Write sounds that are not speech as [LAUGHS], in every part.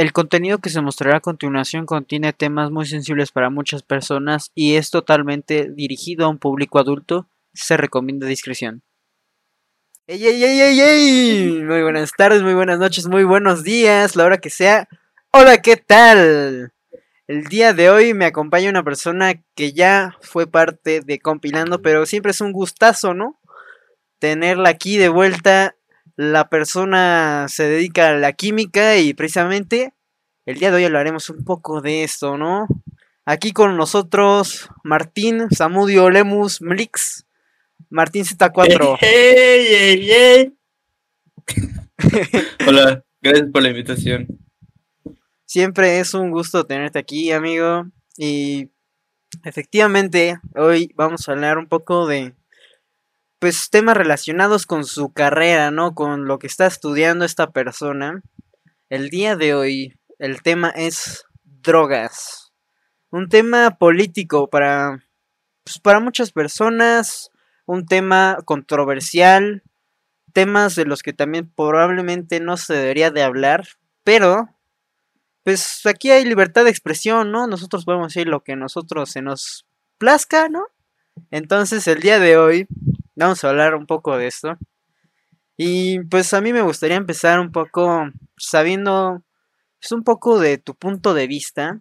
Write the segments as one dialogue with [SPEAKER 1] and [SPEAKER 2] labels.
[SPEAKER 1] El contenido que se mostrará a continuación contiene temas muy sensibles para muchas personas y es totalmente dirigido a un público adulto. Se recomienda discreción. ¡Ey, ey, ey, ey, ey! Muy buenas tardes, muy buenas noches, muy buenos días, la hora que sea. Hola, ¿qué tal? El día de hoy me acompaña una persona que ya fue parte de Compilando, pero siempre es un gustazo, ¿no? Tenerla aquí de vuelta la persona se dedica a la química y precisamente el día de hoy hablaremos un poco de esto, ¿no? Aquí con nosotros Martín Samudio Lemus Mlix, Martín
[SPEAKER 2] Z4. ¡Hey, hey, Hola, gracias por la invitación.
[SPEAKER 1] Siempre es un gusto tenerte aquí, amigo. Y efectivamente, hoy vamos a hablar un poco de pues temas relacionados con su carrera, ¿no? Con lo que está estudiando esta persona. El día de hoy el tema es drogas. Un tema político para pues, para muchas personas, un tema controversial, temas de los que también probablemente no se debería de hablar, pero pues aquí hay libertad de expresión, ¿no? Nosotros podemos decir lo que nosotros se nos plazca, ¿no? Entonces el día de hoy vamos a hablar un poco de esto. Y pues a mí me gustaría empezar un poco sabiendo es pues, un poco de tu punto de vista,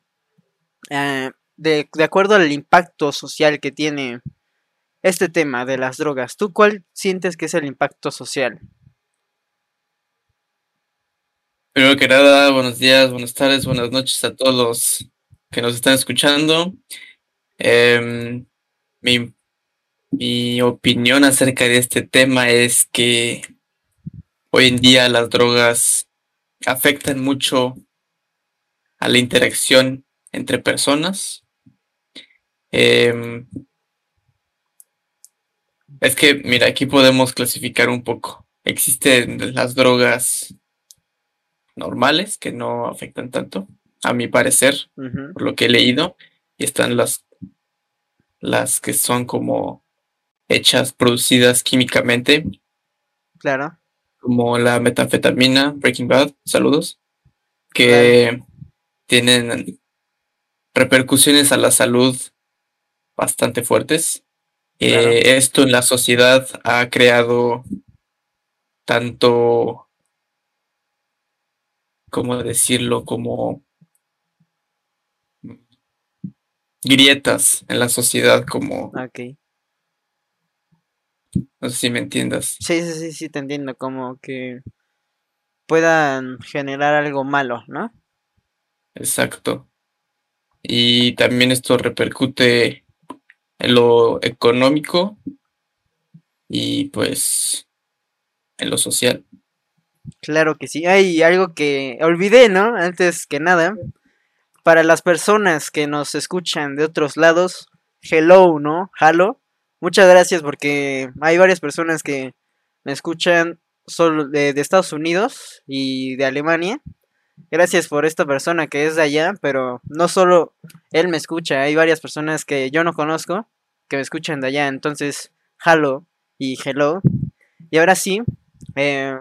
[SPEAKER 1] eh, de, de acuerdo al impacto social que tiene este tema de las drogas. ¿Tú cuál sientes que es el impacto social?
[SPEAKER 2] Primero que nada, buenos días, buenas tardes, buenas noches a todos los que nos están escuchando. Eh, mi mi opinión acerca de este tema es que hoy en día las drogas afectan mucho a la interacción entre personas. Em, es que, mira, aquí podemos clasificar un poco. Existen las drogas normales que no afectan tanto, a mi parecer, por lo que he leído, y están las, las que son como hechas, producidas químicamente.
[SPEAKER 1] Claro.
[SPEAKER 2] Como la metanfetamina, Breaking Bad, saludos, que tienen repercusiones a la salud bastante fuertes. Eh, esto en la sociedad ha creado tanto, ¿cómo decirlo? Como grietas en la sociedad, como
[SPEAKER 1] okay.
[SPEAKER 2] No sé si me entiendas.
[SPEAKER 1] Sí, sí, sí, sí, te entiendo. Como que puedan generar algo malo, ¿no?
[SPEAKER 2] Exacto. Y también esto repercute en lo económico y pues en lo social.
[SPEAKER 1] Claro que sí. Hay algo que olvidé, ¿no? Antes que nada. Para las personas que nos escuchan de otros lados, hello, ¿no? Halo. Muchas gracias porque hay varias personas que me escuchan solo de, Estados Unidos y de Alemania. Gracias por esta persona que es de allá, pero no solo él me escucha, hay varias personas que yo no conozco que me escuchan de allá. Entonces, hello y hello. Y ahora sí, eh,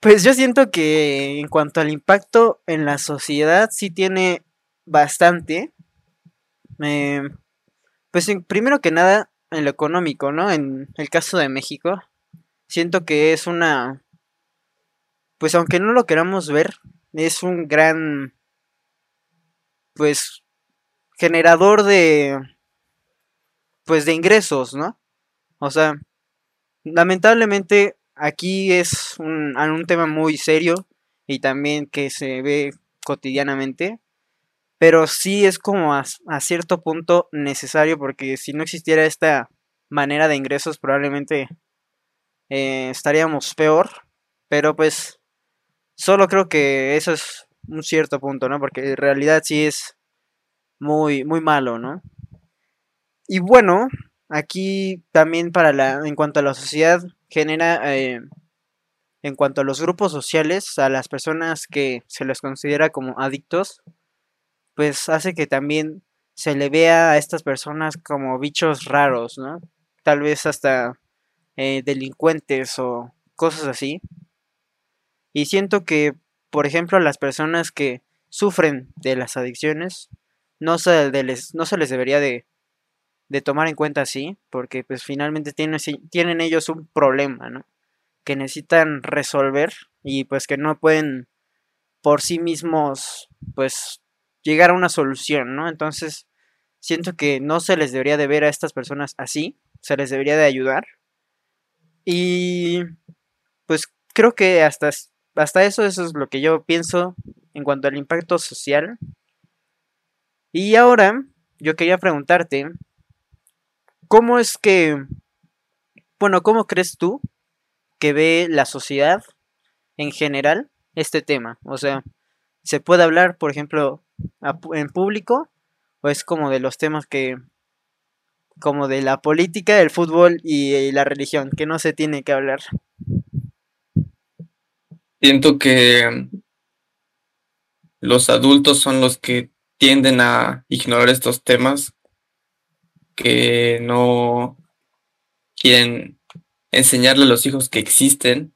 [SPEAKER 1] pues yo siento que en cuanto al impacto en la sociedad, sí tiene bastante. Eh, pues primero que nada, en lo económico, ¿no? En el caso de México, siento que es una, pues aunque no lo queramos ver, es un gran, pues, generador de, pues, de ingresos, ¿no? O sea, lamentablemente aquí es un, un tema muy serio y también que se ve cotidianamente pero sí es como a, cierto punto necesario porque si no existiera esta manera de ingresos probablemente eh, estaríamos peor, pero pues solo creo que eso es un cierto punto, ¿no? Porque en realidad sí es muy, muy malo, ¿no? Y bueno, aquí también para la, en cuanto a la sociedad, genera, eh, en cuanto a los grupos sociales, a las personas que se les considera como adictos, pues hace que también se le vea a estas personas como bichos raros, ¿no? Tal vez hasta eh, delincuentes o cosas así. Y siento que por ejemplo, las personas que sufren de las adicciones, no se, les, no se les debería de, de, tomar en cuenta así, porque pues finalmente tienen, tienen ellos un problema, ¿no? Que necesitan resolver y pues que no pueden por sí mismos, pues, llegar a una solución, ¿no? Entonces, siento que no se les debería de ver a estas personas así, se les debería de ayudar. Y pues creo que hasta, hasta eso, eso es lo que yo pienso en cuanto al impacto social. Y ahora yo quería preguntarte, ¿cómo es que, bueno, cómo crees tú que ve la sociedad en general este tema? O sea, ¿se puede hablar, por ejemplo, en público? ¿O es como de los temas que, como de la política, el fútbol y la religión, que no se tiene que hablar?
[SPEAKER 2] Siento que los adultos son los que tienden a ignorar estos temas, que no quieren enseñarle a los hijos que existen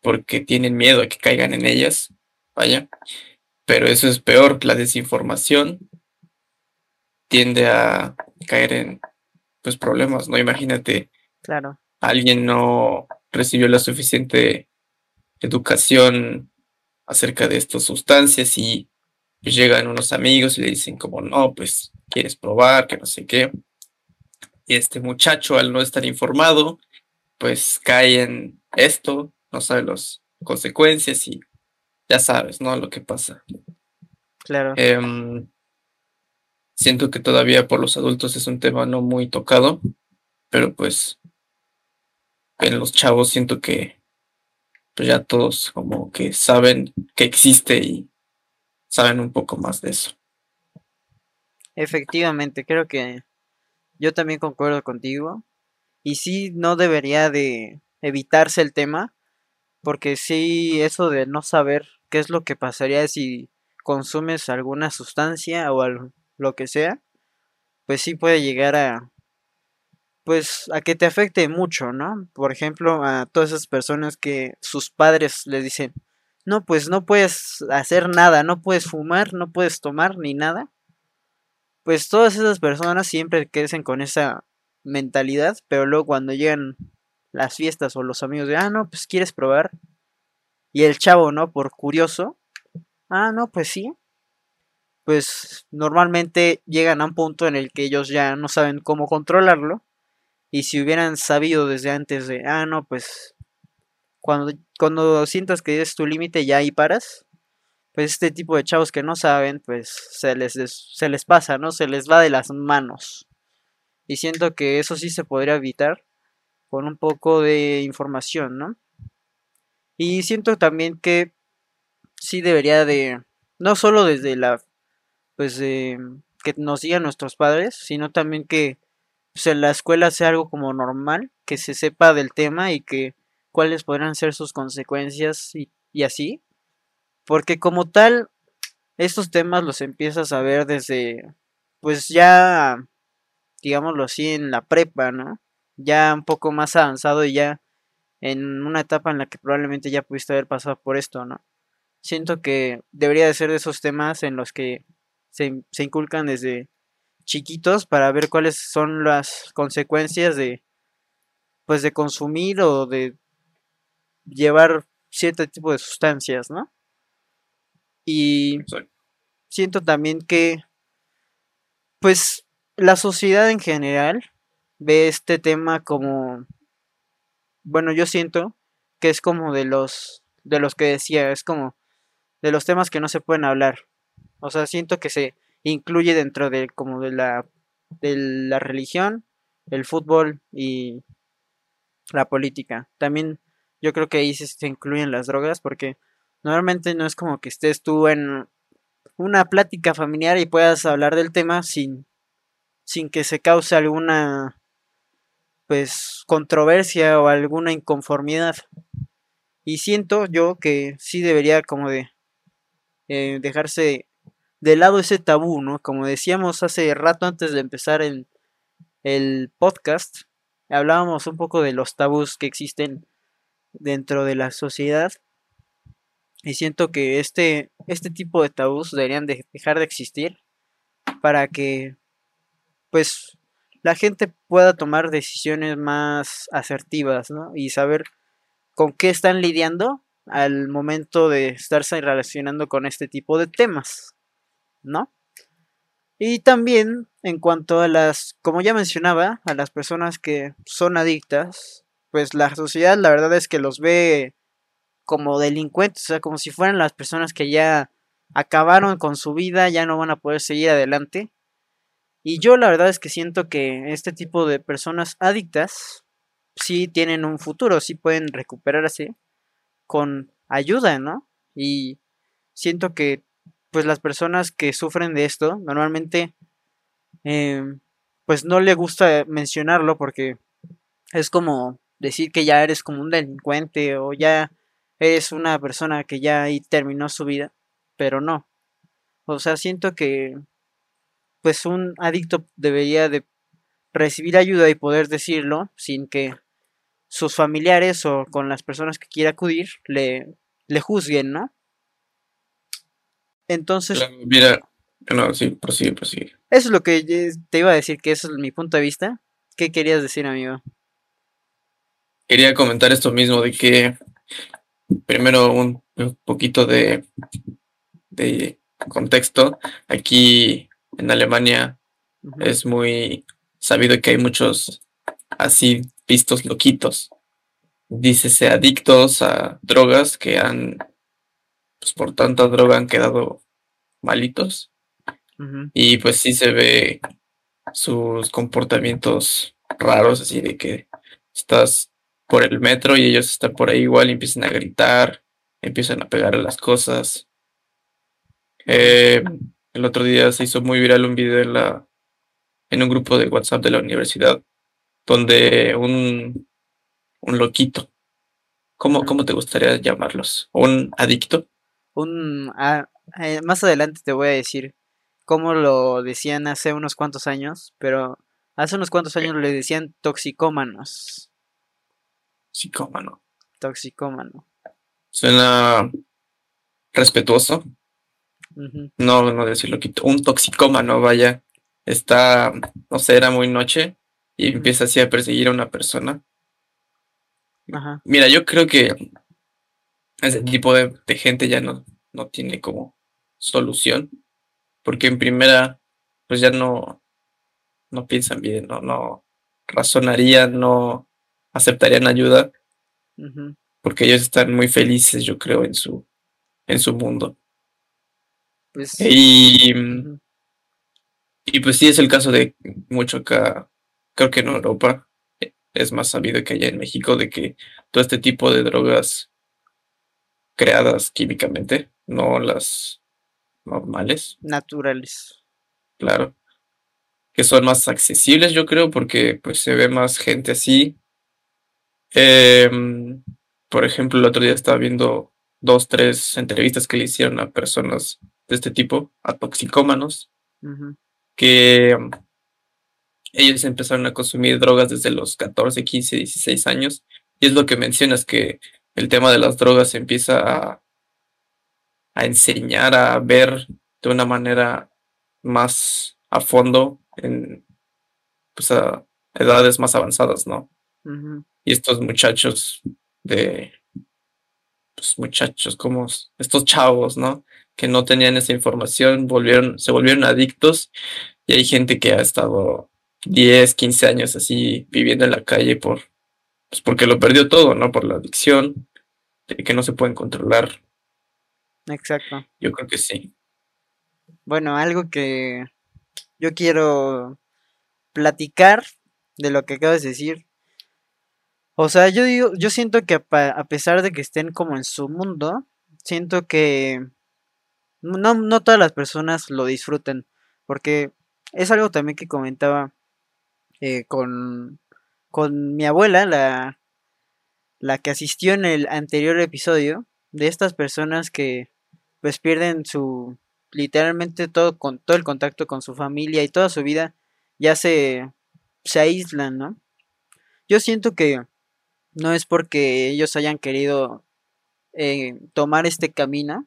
[SPEAKER 2] porque tienen miedo a que caigan en ellas. Vaya. Pero eso es peor, la desinformación tiende a caer en pues problemas, ¿no? Imagínate.
[SPEAKER 1] Claro.
[SPEAKER 2] Alguien no recibió la suficiente educación acerca de estas sustancias y llegan unos amigos y le dicen como no, pues quieres probar, que no sé qué. Y este muchacho al no estar informado, pues cae en esto, no sabe las consecuencias y ya sabes, ¿no? Lo que pasa.
[SPEAKER 1] Claro.
[SPEAKER 2] Em, siento que todavía por los adultos es un tema no muy tocado, pero pues en los chavos siento que pues ya todos como que saben que existe y saben un poco más de eso.
[SPEAKER 1] Efectivamente, creo que yo también concuerdo contigo. Y sí, no debería de evitarse el tema, porque sí, eso de no saber qué es lo que pasaría si consumes alguna sustancia o lo que sea, pues sí puede llegar a pues a que te afecte mucho, ¿no? Por ejemplo, a todas esas personas que sus padres les dicen, no, pues no puedes hacer nada, no puedes fumar, no puedes tomar ni nada. Pues todas esas personas siempre crecen con esa mentalidad, pero luego cuando llegan las fiestas o los amigos de, ah, no, pues quieres probar. Y el chavo, ¿no? Por curioso, ah, no, pues sí. Pues normalmente llegan a un punto en el que ellos ya no saben cómo controlarlo y si hubieran sabido desde antes de, ah, no, pues cuando, cuando sientas que es tu límite ya ahí paras, pues este tipo de chavos que no saben, pues se les, se les pasa, ¿no? Se les va de las manos. Y siento que eso sí se podría evitar con un poco de información, ¿no? Y siento también que sí debería de, no solo desde la, pues, que nos digan nuestros padres, sino también que pues, en la escuela sea algo como normal, que se sepa del tema y que cuáles podrán ser sus consecuencias y, y así. Porque como tal, estos temas los empiezas a ver desde, pues ya, digámoslo así, en la prepa, ¿no? Ya un poco más avanzado y ya en una etapa en la que probablemente ya pudiste haber pasado por esto, ¿no? Siento que debería de ser de esos temas en los que se, se inculcan desde chiquitos para ver cuáles son las consecuencias de pues de consumir o de llevar cierto tipo de sustancias, ¿no? Y siento también que pues la sociedad en general ve este tema como bueno, yo siento que es como de los de los que decía, es como de los temas que no se pueden hablar. O sea, siento que se incluye dentro de como de la de la religión, el fútbol y la política. También yo creo que ahí se, incluyen las drogas porque normalmente no es como que estés tú en una plática familiar y puedas hablar del tema sin sin que se cause alguna pues controversia o alguna inconformidad. Y siento yo que sí debería como de eh, dejarse de lado ese tabú, ¿no? Como decíamos hace rato antes de empezar el, el podcast, hablábamos un poco de los tabús que existen dentro de la sociedad. Y siento que este, este tipo de tabús deberían de dejar de existir para que pues la gente pueda tomar decisiones más asertivas, ¿no? Y saber con qué están lidiando al momento de estarse relacionando con este tipo de temas, ¿no? Y también en cuanto a las, como ya mencionaba, a las personas que son adictas, pues la sociedad la verdad es que los ve como delincuentes, o sea, como si fueran las personas que ya acabaron con su vida, ya no van a poder seguir adelante. Y yo la verdad es que siento que este tipo de personas adictas sí tienen un futuro, sí pueden recuperarse con ayuda, ¿no? Y siento que pues las personas que sufren de esto normalmente em, pues no le gusta mencionarlo porque es como decir que ya eres como un delincuente o ya eres una persona que ya ahí terminó su vida, pero no. O sea, siento que pues un adicto debería de recibir ayuda y poder decirlo sin que sus familiares o con las personas que quiera acudir le, le juzguen, ¿no? Entonces...
[SPEAKER 2] mira, no, sí, prosigue, prosigue.
[SPEAKER 1] Eso es lo que te iba a decir, que eso es mi punto de vista. ¿Qué querías decir, amigo?
[SPEAKER 2] Quería comentar esto mismo, de que primero un, poquito de, de contexto. Aquí en Alemania es muy sabido que hay muchos así vistos loquitos. Dícese adictos a drogas que han, pues por tanta droga han quedado malitos. Y pues sí se ve sus comportamientos raros, así de que estás por el metro y ellos están por ahí igual y empiezan a gritar, empiezan a pegar a las cosas. Eh, el otro día se hizo muy viral un video en, la, en un grupo de WhatsApp de la universidad donde un, un loquito, ¿cómo, ¿cómo te gustaría llamarlos? ¿Un adicto?
[SPEAKER 1] Un, ah, eh, más adelante te voy a decir cómo lo decían hace unos cuantos años, pero hace unos cuantos años le decían toxicómanos.
[SPEAKER 2] Toxicómano.
[SPEAKER 1] Toxicómano.
[SPEAKER 2] Suena respetuoso. No, no decir loquito. Un toxicómano, vaya. Está, no sé, era muy noche y empieza así a perseguir a una persona. Mira, yo creo que ese tipo de, gente ya no, no tiene como solución, porque en primera, pues ya no, no piensan bien, no, no razonarían, no aceptarían ayuda, porque ellos están muy felices, yo creo, en su, en su mundo. Pues y, y pues sí es el caso de mucho acá creo que en Europa es más sabido que allá en México de que todo este tipo de drogas creadas químicamente, no las normales.
[SPEAKER 1] Naturales.
[SPEAKER 2] Claro. Que son más accesibles, yo creo, porque pues se ve más gente así. Em, por ejemplo, el otro día estaba viendo dos, tres entrevistas que le hicieron a personas de este tipo, a toxicómanos, que ellos empezaron a consumir drogas desde los 14, 15, 16 años. Y es lo que mencionas, que el tema de las drogas se empieza a, a enseñar a ver de una manera más a fondo en pues, a edades más avanzadas, ¿no? Y estos muchachos de, pues muchachos como estos chavos, ¿no? Que no tenían esa información, volvieron, se volvieron adictos y hay gente que ha estado 10, 15 años así viviendo en la calle por, pues porque lo perdió todo, ¿no? Por la adicción, de que no se pueden controlar.
[SPEAKER 1] Exacto.
[SPEAKER 2] Yo creo que sí.
[SPEAKER 1] Bueno, algo que yo quiero platicar de lo que acabas de decir. O sea, yo digo, yo siento que a pesar de que estén como en su mundo, siento que no, no todas las personas lo disfruten. Porque es algo también que comentaba eh, con, con mi abuela, la, la que asistió en el anterior episodio, de estas personas que pues pierden su literalmente todo con todo el contacto con su familia y toda su vida ya se se aíslan, ¿no? Yo siento que no es porque ellos hayan querido eh, tomar este camino,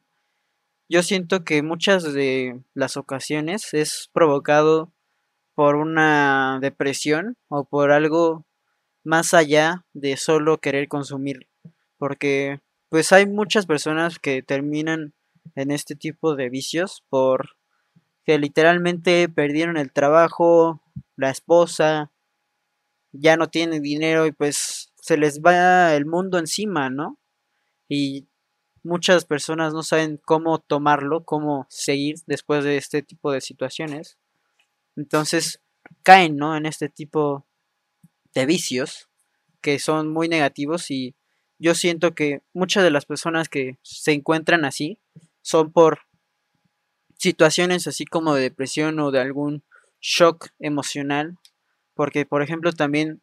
[SPEAKER 1] yo siento que muchas de las ocasiones es provocado por una depresión o por algo más allá de solo querer consumir. Porque pues hay muchas personas que terminan en este tipo de vicios por que literalmente perdieron el trabajo, la esposa, ya no tienen dinero y pues se les va el mundo encima, ¿no? Y muchas personas no saben cómo tomarlo, cómo seguir después de este tipo de situaciones. Entonces caen, ¿no? En este tipo de vicios que son muy negativos y yo siento que muchas de las personas que se encuentran así son por situaciones así como de depresión o de algún shock emocional. Porque, por ejemplo, también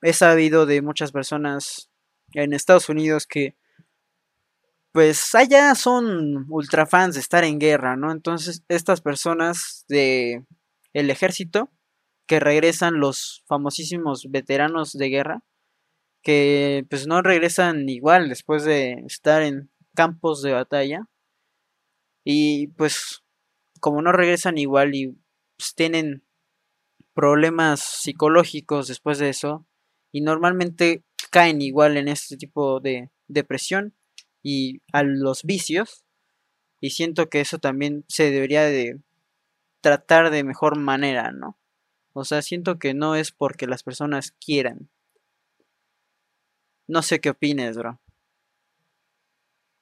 [SPEAKER 1] he sabido de muchas personas en Estados Unidos que pues allá son ultra fans de estar en guerra, ¿no? Entonces, estas personas de el ejército que regresan los famosísimos veteranos de guerra que pues no regresan igual después de estar en campos de batalla y pues como no regresan igual y pues, tienen problemas psicológicos después de eso y normalmente caen igual en este tipo de depresión y a los vicios y siento que eso también se debería de tratar de mejor manera, ¿no? O sea, siento que no es porque las personas quieran. No sé qué opines, bro.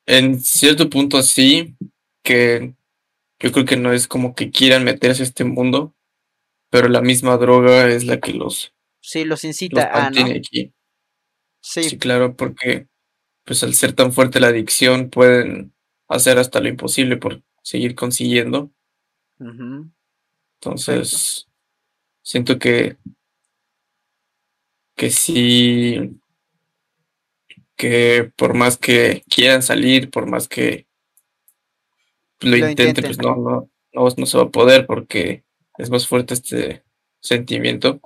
[SPEAKER 2] En cierto punto sí, que yo creo que no es como que quieran meterse a este mundo, pero la misma droga es la que los,
[SPEAKER 1] sí, los incita a, ¿no?
[SPEAKER 2] aquí. Sí. sí, claro, porque pues al ser tan fuerte la adicción pueden hacer hasta lo imposible por seguir consiguiendo. Entonces, siento que, que sí, que por más que quieran salir, por más que lo, intenten, pues no, no, no, se va a poder porque es más fuerte este sentimiento.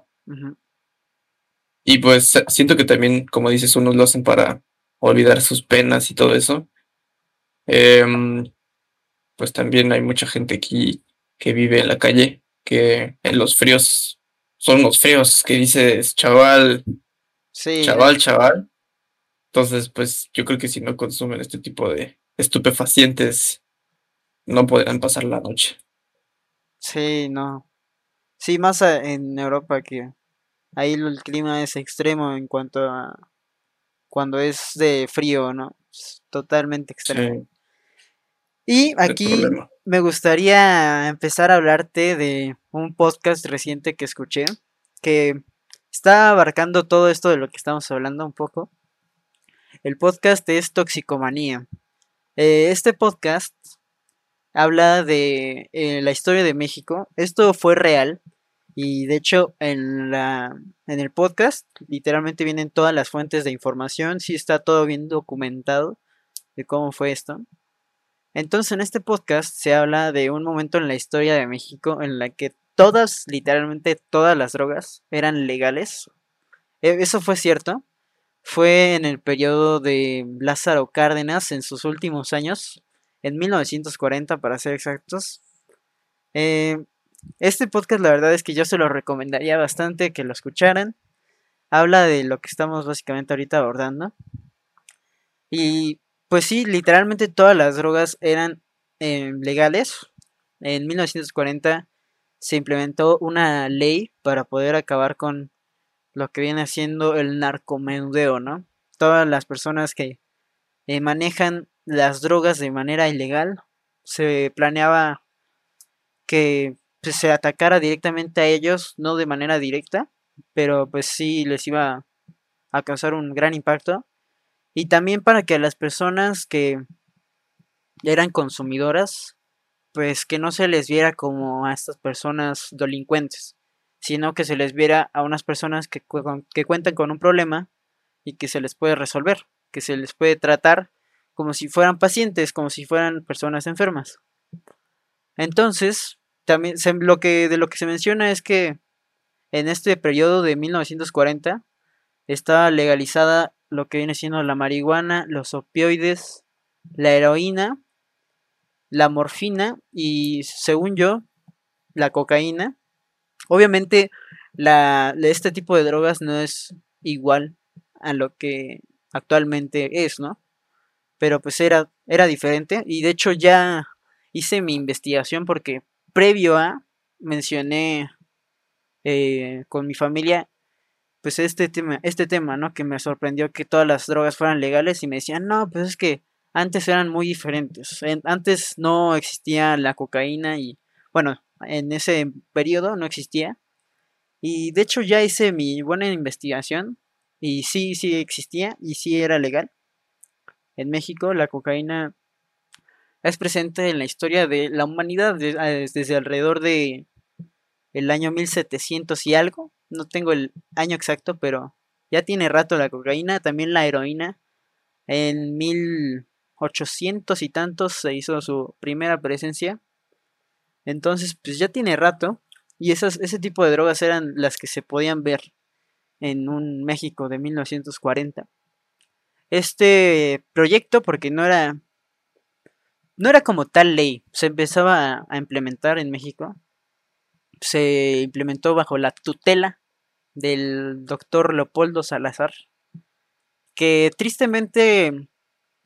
[SPEAKER 2] Y pues siento que también, como dices, unos lo hacen para olvidar sus penas y todo eso. Em, pues también hay mucha gente aquí que vive en la calle, que en los fríos son los fríos que dices chaval, chaval, chaval. Entonces, pues yo creo que si no consumen este tipo de estupefacientes, no podrán pasar la noche.
[SPEAKER 1] Sí, no. Sí, más en Europa que ahí el clima es extremo en cuanto a cuando es de frío, ¿no? totalmente extremo. Y aquí me gustaría empezar a hablarte de un podcast reciente que escuché que está abarcando todo esto de lo que estamos hablando un poco. El podcast es Toxicomanía. Eh, este podcast habla de eh, la historia de México. Esto fue real. Y de hecho, en, la, en el podcast, literalmente vienen todas las fuentes de información, sí está todo bien documentado de cómo fue esto. Entonces, en este podcast se habla de un momento en la historia de México en la que todas, literalmente todas las drogas eran legales. E, eso fue cierto. Fue en el periodo de Lázaro Cárdenas en sus últimos años, en 1940 para ser exactos. Eh, este podcast la verdad es que yo se lo recomendaría bastante que lo escucharan. Habla de lo que estamos básicamente ahorita abordando. Y pues sí, literalmente todas las drogas eran eh, legales. En 1940 se implementó una ley para poder acabar con lo que viene siendo el narcomenudeo, ¿no? Todas las personas que eh, manejan las drogas de manera ilegal, se planeaba que pues, se atacara directamente a ellos, no de manera directa, pero pues sí les iba a causar un gran impacto. Y también para que las personas que eran consumidoras, pues que no se les viera como a estas personas delincuentes, sino que se les viera a unas personas que, que cuentan con un problema y que se les puede resolver, que se les puede tratar como si fueran pacientes, como si fueran personas enfermas. Entonces, también lo que, de lo que se menciona es que en este periodo de 1940 está legalizada lo que viene siendo la marihuana, los opioides, la heroína, la morfina y, según yo, la cocaína. Obviamente, la, este tipo de drogas no es igual a lo que actualmente es, ¿no? Pero pues era, era diferente y de hecho ya hice mi investigación porque previo a mencioné eh, con mi familia pues este tema, este tema, ¿no? Que me sorprendió que todas las drogas fueran legales y me decían, no, pues es que antes eran muy diferentes. Antes no existía la cocaína y, bueno, en ese periodo no existía. Y de hecho ya hice mi buena investigación y sí, sí existía y sí era legal. En México la cocaína es presente en la historia de la humanidad desde alrededor de el año 1700 y algo no tengo el año exacto, pero ya tiene rato la cocaína, también la heroína. En 1800 y tantos se hizo su primera presencia. Entonces, pues ya tiene rato. Y esas, ese tipo de drogas eran las que se podían ver en un México de 1940. Este proyecto, porque no era. No era como tal ley, se empezaba a implementar en México. Se implementó bajo la tutela del doctor Leopoldo Salazar, que tristemente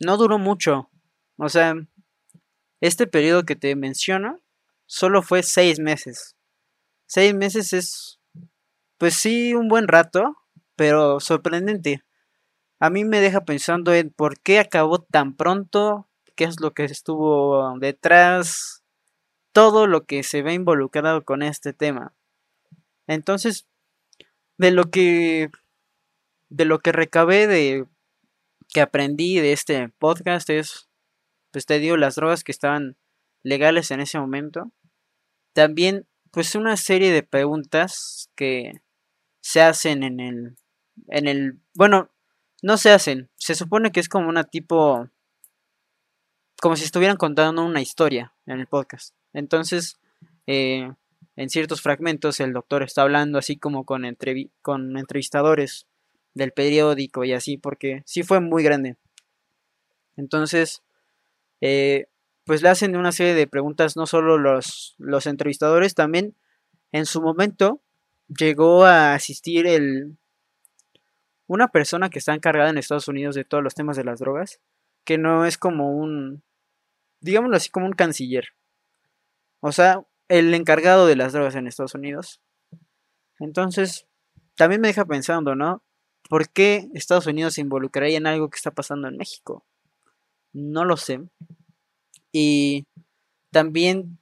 [SPEAKER 1] no duró mucho. O sea, este periodo que te menciono solo fue seis meses. Seis meses es, pues sí, un buen rato, pero sorprendente. A mí me deja pensando en por qué acabó tan pronto, qué es lo que estuvo detrás, todo lo que se ve involucrado con este tema. Entonces, de lo que de lo que recabé de que aprendí de este podcast es pues te digo las drogas que estaban legales en ese momento también pues una serie de preguntas que se hacen en el en el bueno no se hacen se supone que es como una tipo como si estuvieran contando una historia en el podcast entonces eh, en ciertos fragmentos el doctor está hablando así como con, con entrevistadores del periódico y así, porque sí fue muy grande. Entonces, eh, pues le hacen una serie de preguntas, no solo los, los entrevistadores, también en su momento llegó a asistir el, una persona que está encargada en Estados Unidos de todos los temas de las drogas, que no es como un, digámoslo así, como un canciller. O sea, el encargado de las drogas en Estados Unidos. Entonces, también me deja pensando, ¿no? ¿Por qué Estados Unidos se involucraría en algo que está pasando en México? No lo sé. Y también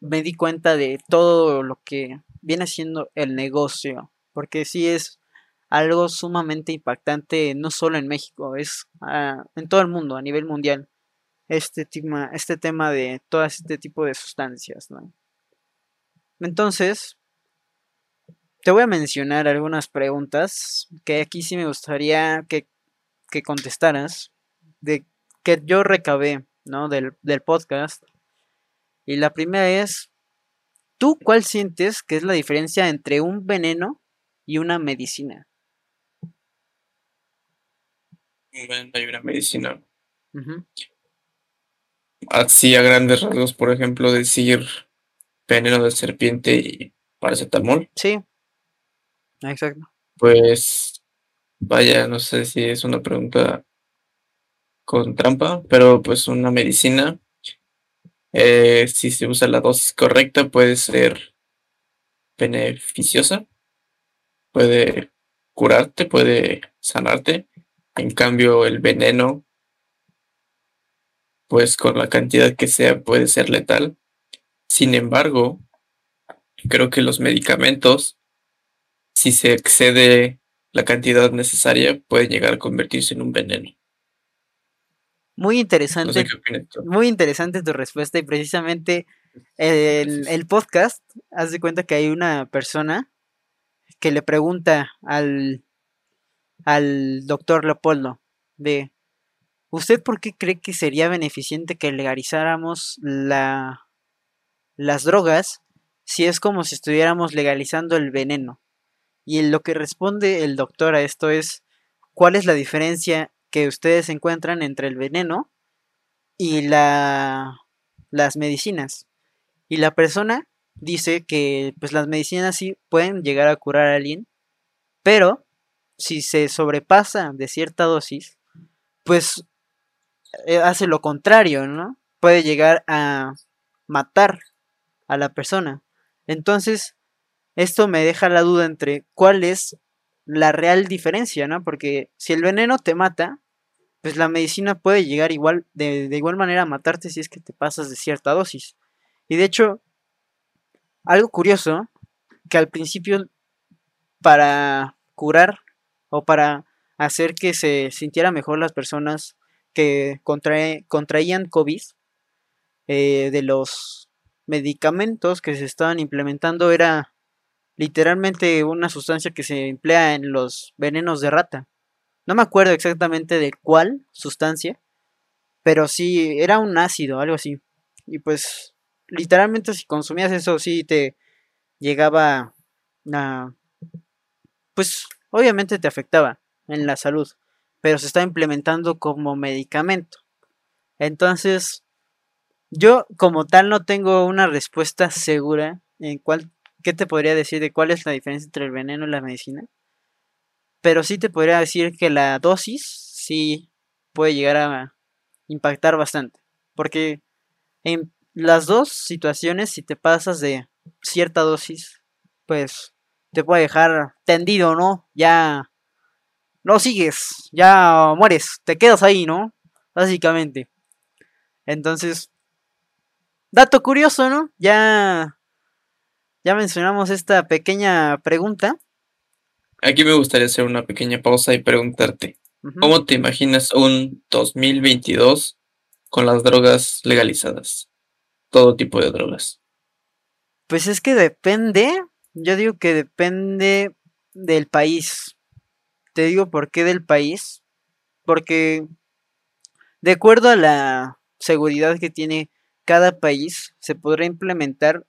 [SPEAKER 1] me di cuenta de todo lo que viene siendo el negocio, porque sí es algo sumamente impactante, no solo en México, es ah, en todo el mundo, a nivel mundial, este tema, este tema de todo este tipo de sustancias, ¿no? Entonces, te voy a mencionar algunas preguntas que aquí sí me gustaría que, contestaras, de que yo recabé, ¿no? Del, del podcast. Y la primera es, ¿tú cuál sientes que es la diferencia entre un veneno y una medicina?
[SPEAKER 2] Un veneno y una medicina. Así a grandes rasgos, por ejemplo, decir veneno de serpiente y paracetamol.
[SPEAKER 1] Sí, exacto.
[SPEAKER 2] Pues vaya, no sé si es una pregunta con trampa, pero pues una medicina, eh, si se usa la dosis correcta, puede ser beneficiosa, puede curarte, puede sanarte. En cambio, el veneno, pues con la cantidad que sea, puede ser letal. Sin embargo, creo que los medicamentos, si se excede la cantidad necesaria, pueden llegar a convertirse en un veneno.
[SPEAKER 1] Muy interesante. muy interesante tu respuesta y precisamente el, el, podcast, haz de cuenta que hay una persona que le pregunta al, al doctor Leopoldo de, ¿usted por qué cree que sería beneficiente que legalizáramos la, las drogas si es como si estuviéramos legalizando el veneno. Y lo que responde el doctor a esto es, ¿cuál es la diferencia que ustedes encuentran entre el veneno y la, las medicinas. Y la persona dice que pues las medicinas sí pueden llegar a curar a alguien, pero si se sobrepasa de cierta dosis, pues hace lo contrario, ¿no? Puede llegar a matar a la persona. Entonces, esto me deja la duda entre cuál es la real diferencia, ¿no? Porque si el veneno te mata, pues la medicina puede llegar igual, de, de igual manera a matarte si es que te pasas de cierta dosis. Y de hecho, algo curioso, que al principio para curar o para hacer que se sintiera mejor las personas que contraían COVID, eh, de los medicamentos que se estaban implementando era literalmente una sustancia que se emplea en los venenos de rata. No me acuerdo exactamente de cuál sustancia, pero sí era un ácido, algo así. Y pues literalmente si consumías eso sí te llegaba a... Pues obviamente te afectaba en la salud, pero se está implementando como medicamento. Entonces, yo como tal no tengo una respuesta segura en cuál, qué te podría decir de cuál es la diferencia entre el veneno y la medicina. Pero sí te podría decir que la dosis sí puede llegar a impactar bastante. Porque en las dos situaciones, si te pasas de cierta dosis, pues te puede dejar tendido, ¿no? Ya no sigues, ya mueres, te quedas ahí, ¿no? Básicamente. Entonces, dato curioso, ¿no? Ya ya mencionamos esta pequeña pregunta.
[SPEAKER 2] Aquí me gustaría hacer una pequeña pausa y preguntarte, ¿cómo te imaginas un 2022 con las drogas legalizadas? todo tipo de drogas?
[SPEAKER 1] Pues es que depende, yo digo que depende del país. Te digo por qué del país. Porque de acuerdo a la seguridad que tiene cada país, se podrá implementar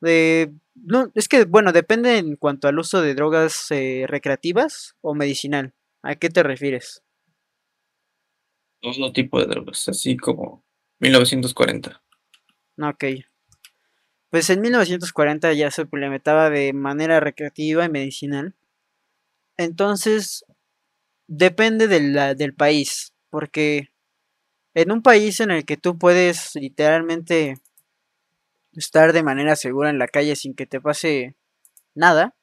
[SPEAKER 1] de... No, es que, bueno, depende en cuanto al uso de drogas eh, recreativas o medicinal. ¿A qué te refieres?
[SPEAKER 2] Todo tipo de drogas, así como 1940.
[SPEAKER 1] Ok. Pues en 1940 ya se implementaba de manera recreativa y medicinal. Entonces, depende del país, porque en un país en el que tú puedes literalmente estar de manera segura en la calle sin que te pase nada,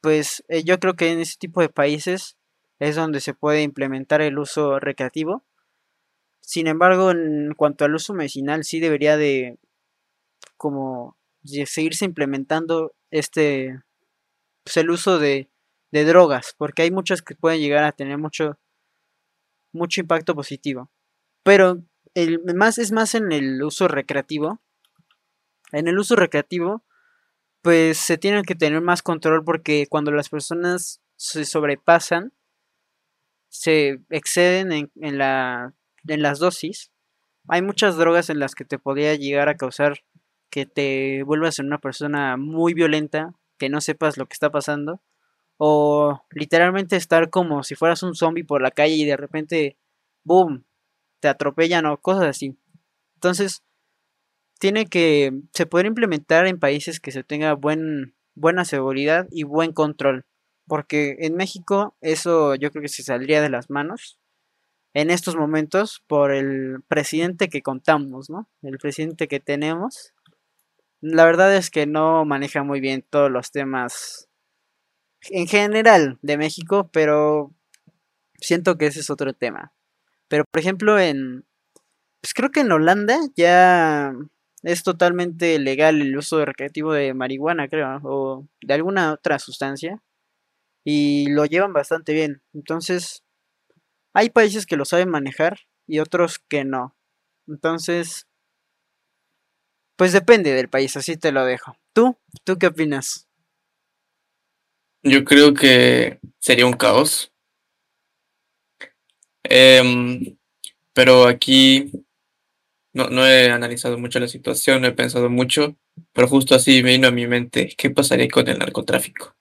[SPEAKER 1] pues eh, yo creo que en ese tipo de países es donde se puede implementar el uso recreativo. Sin embargo, en cuanto al uso medicinal, sí debería de como seguirse implementando este pues, el uso de, de drogas, porque hay muchas que pueden llegar a tener mucho mucho impacto positivo. Pero el más es más en el uso recreativo. En el uso recreativo, pues se tiene que tener más control porque cuando las personas se sobrepasan, se exceden en, en la en las dosis, hay muchas drogas en las que te podría llegar a causar que te vuelvas en una persona muy violenta, que no sepas lo que está pasando, o literalmente estar como si fueras un zombie por la calle y de repente, boom, te atropellan o cosas así. Entonces, tiene que, se puede implementar en países que se tenga buen, buena seguridad y buen control. Porque en México eso yo creo que se saldría de las manos en estos momentos por el presidente que contamos, ¿no? El presidente que tenemos. La verdad es que no maneja muy bien todos los temas en general de México, pero siento que ese es otro tema. Pero por ejemplo en pues creo que en Holanda ya es totalmente legal el uso recreativo de marihuana, creo, o de alguna otra sustancia y lo llevan bastante bien. Entonces, hay países que lo saben manejar y otros que no. Entonces, pues depende del país, así te lo dejo. ¿Tú? ¿Tú qué opinas?
[SPEAKER 2] Yo creo que sería un caos. Em, pero aquí no, no, he analizado mucho la situación, no he pensado mucho, pero justo así me vino a mi mente, ¿qué pasaría con el narcotráfico?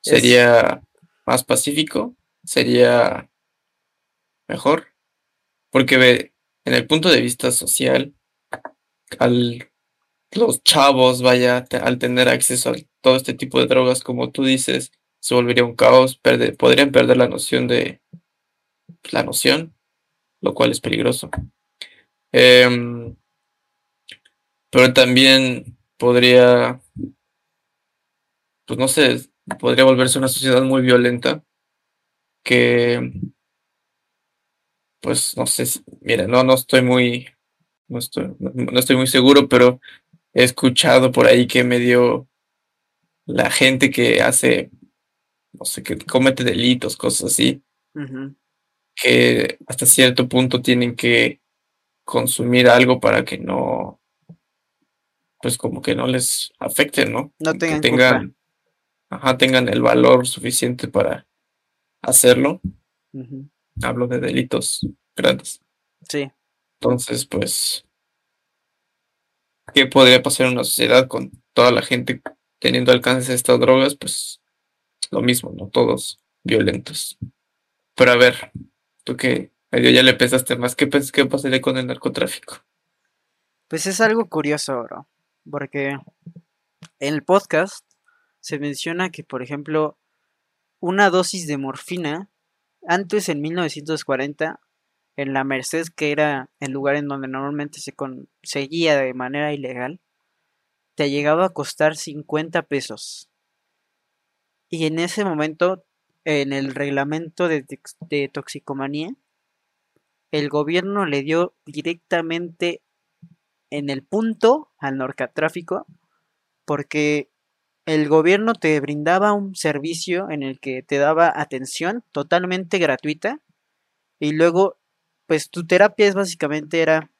[SPEAKER 2] ¿Sería más pacífico? sería mejor. Porque ve, en el punto de vista social, al los chavos, vaya, al tener acceso a todo este tipo de drogas, como tú dices, se volvería un caos, podrían perder la noción de la noción, lo cual es peligroso. Em, pero también podría, pues no sé, podría volverse una sociedad muy violenta que, pues no sé, mira, no, no estoy muy, no estoy, no estoy muy seguro, pero he escuchado por ahí que medio la gente que hace, no sé, que comete delitos, cosas así, que hasta cierto punto tienen que consumir algo para que no, pues como que no les afecte, ¿no?
[SPEAKER 1] No
[SPEAKER 2] Que
[SPEAKER 1] tengan culpa.
[SPEAKER 2] tengan, ajá, tengan el valor suficiente para hacerlo. Hablo de delitos grandes.
[SPEAKER 1] Sí,
[SPEAKER 2] Entonces, pues, ¿qué podría pasar en una sociedad con toda la gente teniendo alcance a estas drogas? Pues lo mismo, ¿no? Todos violentos. Pero a ver, tú que medio ya le pensaste más, ¿qué, qué pasaría con el narcotráfico?
[SPEAKER 1] pues es algo curioso, bro, porque en el podcast se menciona que, por ejemplo, una dosis de morfina, antes en 1940, en la Merced, que era el lugar en donde normalmente se conseguía de manera ilegal, te llegaba a costar 50 pesos. Y en ese momento, en el reglamento de, de toxicomanía, el gobierno le dio directamente en el punto al narcotráfico porque el gobierno te brindaba un servicio en el que te daba atención totalmente gratuita y luego pues tu terapia es básicamente era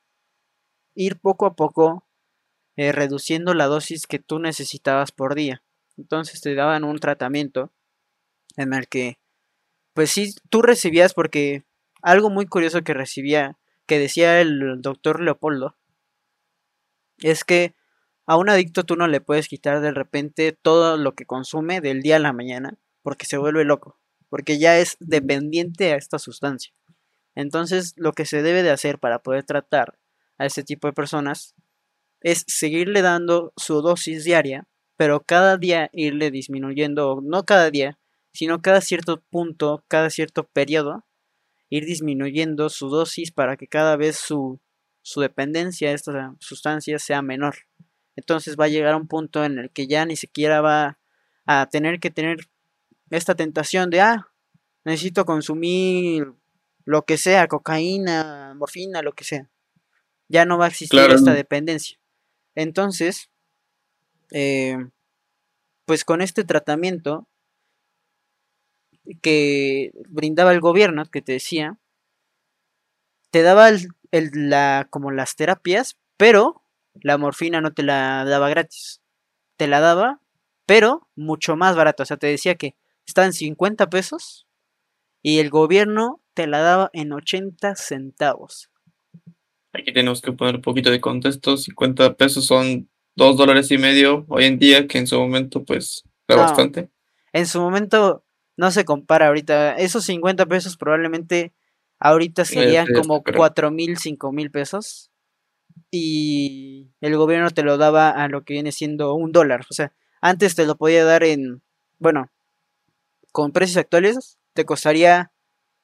[SPEAKER 1] ir poco a poco eh, reduciendo la dosis que tú necesitabas por día. Entonces te daban un tratamiento en el que pues sí tú recibías porque algo muy curioso que recibía que decía el doctor Leopoldo es que a un adicto tú no le puedes quitar de repente todo lo que consume del día a la mañana porque se vuelve loco, porque ya es dependiente a esta sustancia. Entonces, lo que se debe de hacer para poder tratar a este tipo de personas es seguirle dando su dosis diaria, pero cada día irle disminuyendo, no cada día, sino cada cierto punto, cada cierto periodo, ir disminuyendo su dosis para que cada vez su, su dependencia a esta sustancia sea menor. Entonces va a llegar a un punto en el que ya ni siquiera va a tener que tener esta tentación de, ah, necesito consumir lo que sea, cocaína, morfina, lo que sea. Ya no va a existir
[SPEAKER 2] Claro.
[SPEAKER 1] esta dependencia. Entonces, eh, pues con este tratamiento que brindaba el gobierno, que te decía, te daba el- el- la, como las terapias, pero la morfina no te la daba gratis. Te la daba, pero mucho más barato. O sea, te decía que estaba en 50 pesos y el gobierno te la daba en 80 centavos.
[SPEAKER 2] Aquí tenemos que poner un poquito de contexto. 50 pesos son 2 dólares y medio hoy en día, que en su momento, pues, era
[SPEAKER 1] No.
[SPEAKER 2] bastante.
[SPEAKER 1] En su momento no se compara ahorita. Esos 50 pesos probablemente ahorita serían como
[SPEAKER 2] pero-
[SPEAKER 1] 4 mil, 5 mil pesos. Y el gobierno te lo daba a lo que viene siendo un dólar. O sea, antes te lo podía dar en, bueno, con precios actuales te costaría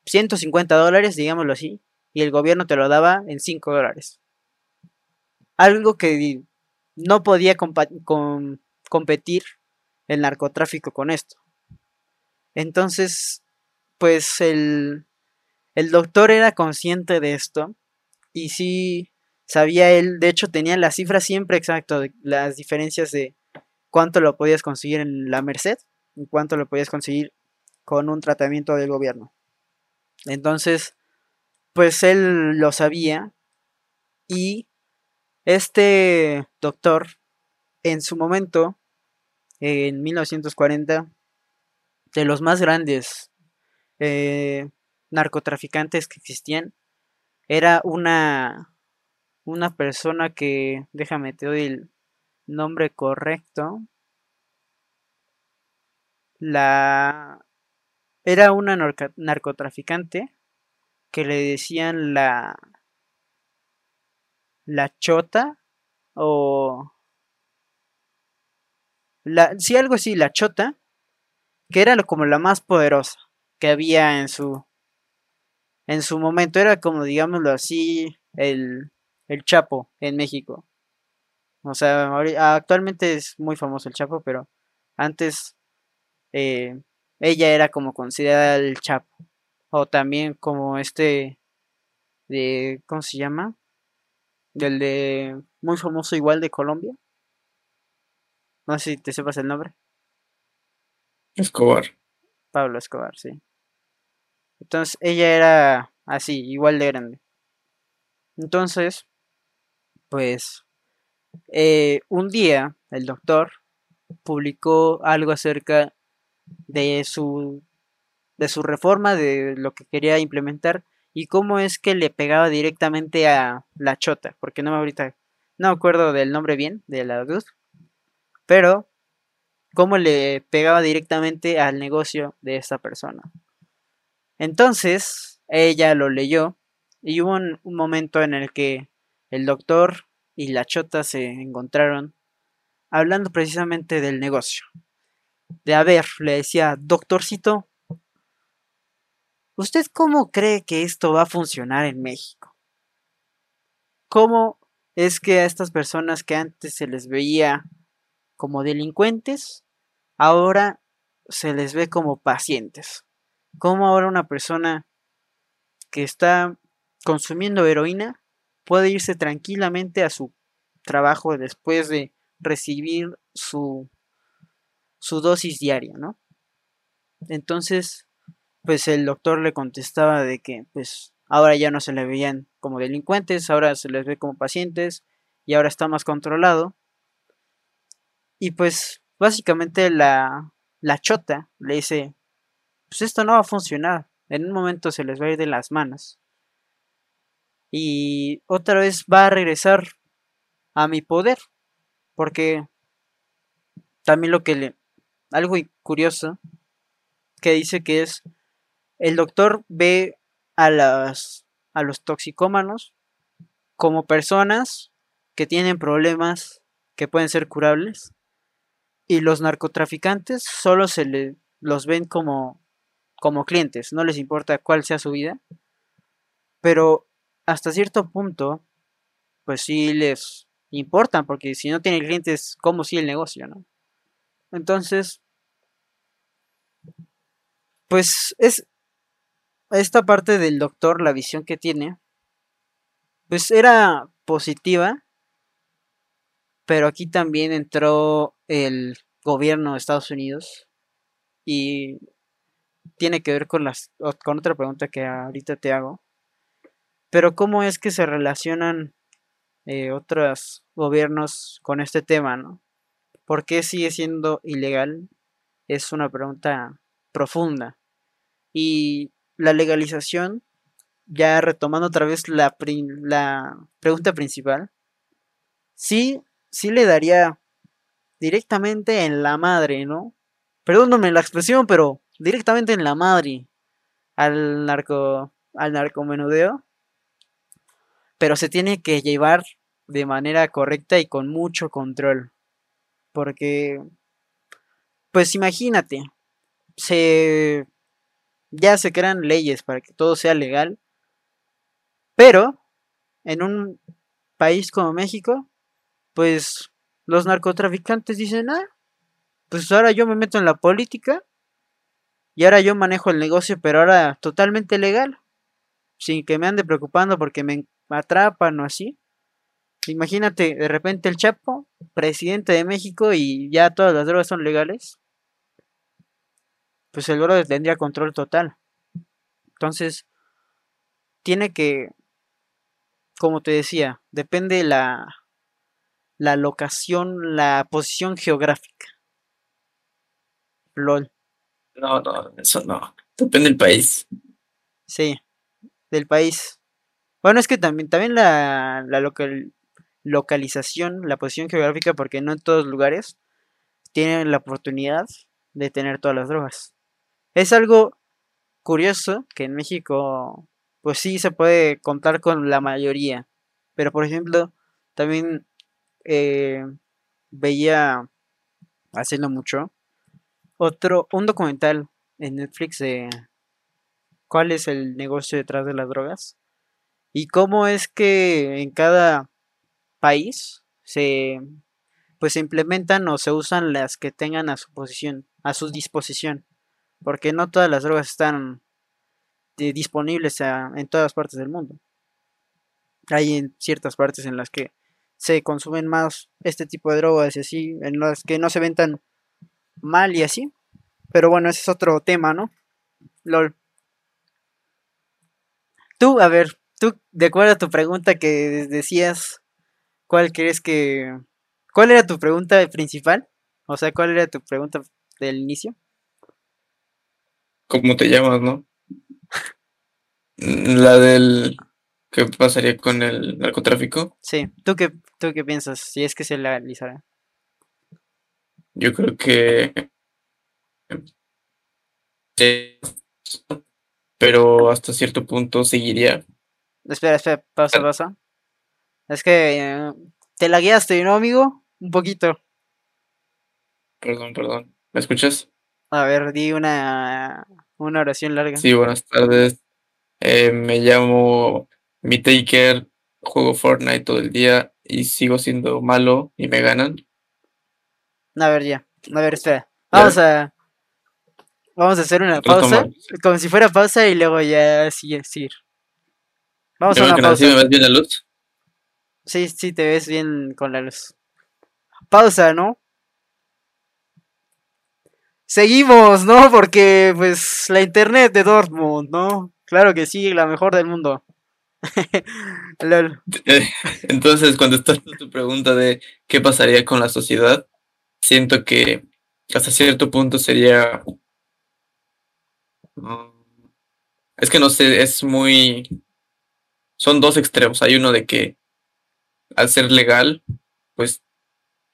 [SPEAKER 1] 150 dólares, digámoslo así. Y el gobierno te lo daba en 5 dólares. Algo que no podía competir el narcotráfico con esto. Entonces, pues el, el doctor era consciente de esto y sí sabía él, de hecho tenía la cifra siempre exacta de las diferencias de cuánto lo podías conseguir en la Merced y cuánto lo podías conseguir con un tratamiento del gobierno. Entonces, pues él lo sabía y este doctor en su momento, en 1940, de los más grandes eh, narcotraficantes que existían, era una, una persona que, déjame, te doy el nombre correcto. La era una narcotraficante que le decían la la chota o la sí algo así, la chota, que era como la más poderosa que había en su en su momento era como digámoslo así el el Chapo en México. O sea, actualmente es muy famoso el Chapo, pero antes eh, ella era como considerada el Chapo. O también como este de, ¿cómo se llama? Del de muy famoso igual de Colombia. No sé si te sepas el nombre.
[SPEAKER 2] Escobar.
[SPEAKER 1] Pablo Escobar, sí. Entonces ella era así, igual de grande. Entonces, pues, eh, un día el doctor publicó algo acerca de su de su reforma, de lo que quería implementar y cómo es que le pegaba directamente a la chota, porque no me ahorita no acuerdo del nombre bien de la luz, pero cómo le pegaba directamente al negocio de esta persona. Entonces, ella lo leyó y hubo un momento en el que el doctor y la chota se encontraron hablando precisamente del negocio. De a ver, le decía, doctorcito, ¿usted cómo cree que esto va a funcionar en México? ¿Cómo es que a estas personas que antes se les veía como delincuentes, ahora se les ve como pacientes? ¿Cómo ahora una persona que está consumiendo heroína puede irse tranquilamente a su trabajo después de recibir su, su dosis diaria, ¿no? Entonces, pues el doctor le contestaba de que, pues, ahora ya no se le veían como delincuentes, ahora se les ve como pacientes y ahora está más controlado. Y pues, básicamente la, la chota le dice, pues esto no va a funcionar, en un momento se les va a ir de las manos. Y otra vez va a regresar a mi poder. Porque también lo que le... Algo curioso que dice que es... El doctor ve a, las, a los toxicómanos como personas que tienen problemas que pueden ser curables. Y los narcotraficantes solo se le, los ven como, como clientes, no les importa cuál sea su vida. Pero hasta cierto punto, pues sí les importan, porque si no tiene clientes, ¿cómo sigue el negocio, no? Entonces, pues es esta parte del doctor, la visión que tiene, pues era positiva, pero aquí también entró el gobierno de Estados Unidos y tiene que ver con las con otra pregunta que ahorita te hago. Pero cómo es que se relacionan eh, otros gobiernos con este tema, ¿no? ¿Por qué sigue siendo ilegal? Es una pregunta profunda. Y la legalización, ya retomando otra vez la, pregunta principal, sí, sí le daría directamente en la madre, ¿no? Perdóname la expresión, pero directamente en la madre al narco al narcomenudeo pero se tiene que llevar de manera correcta y con mucho control. Porque, pues imagínate, se, ya se crean leyes para que todo sea legal, pero en un país como México, pues los narcotraficantes dicen, ah, pues ahora yo me meto en la política y ahora yo manejo el negocio, pero ahora totalmente legal, sin que me ande preocupando porque me atrapan o así. Imagínate, de repente el Chapo, presidente de México y ya todas las drogas son legales. Pues el brother tendría control total. Entonces, tiene que, como te decía, depende la, la locación, la posición geográfica. LOL.
[SPEAKER 2] No, no, eso no. Depende del país.
[SPEAKER 1] Sí, del país. Bueno, es que también, también la, la local, localización, la posición geográfica, porque no en todos lugares tienen la oportunidad de tener todas las drogas. Es algo curioso que en México pues sí se puede contar con la mayoría. Pero por ejemplo, también eh, veía haciendo mucho otro, un documental en Netflix de cuál es el negocio detrás de las drogas y cómo es que en cada país se pues se implementan o se usan las que tengan a su posición, a su disposición, porque no todas las drogas están eh, disponibles en todas partes del mundo. Hay en ciertas partes en las que se consumen más este tipo de drogas y así, en las que no se ven tan mal y así. Pero bueno, ese es otro tema, ¿no? LOL. Tú, a ver, tú, de acuerdo a tu pregunta que decías, ¿cuál crees que... ¿Cuál era tu pregunta principal? O sea, ¿cuál era tu pregunta del inicio?
[SPEAKER 2] ¿Cómo te llamas, no? La del... ¿Qué pasaría con el narcotráfico?
[SPEAKER 1] Sí, ¿tú qué, tú qué piensas? Si es que se legalizará.
[SPEAKER 2] Yo creo que pero hasta cierto punto seguiría.
[SPEAKER 1] Espera, espera, pausa, ah. pausa. Es que eh, te la guiaste, ¿no, amigo? Un poquito.
[SPEAKER 2] Perdón, perdón. ¿Me escuchas?
[SPEAKER 1] A ver, di una, una oración larga.
[SPEAKER 2] Sí, buenas tardes. Eh, me llamo Mi Taker, juego Fortnite todo el día y sigo siendo malo y me ganan.
[SPEAKER 1] A ver, ya. A ver, espera. Vamos a, Vamos a hacer una pausa, como si fuera pausa y luego ya sigue
[SPEAKER 2] Vamos a una pausa. ¿Me ves bien la luz?
[SPEAKER 1] Sí, sí, te ves bien con la luz. Pausa, ¿no? Seguimos, ¿no? Porque, pues, la internet de Dortmund, ¿no? Claro que sí, la mejor del mundo. [LAUGHS]
[SPEAKER 2] Entonces, cuando estás tu pregunta de qué pasaría con la sociedad, siento que hasta cierto punto sería es que no sé, es muy... Son dos extremos. Hay uno de que al ser legal, pues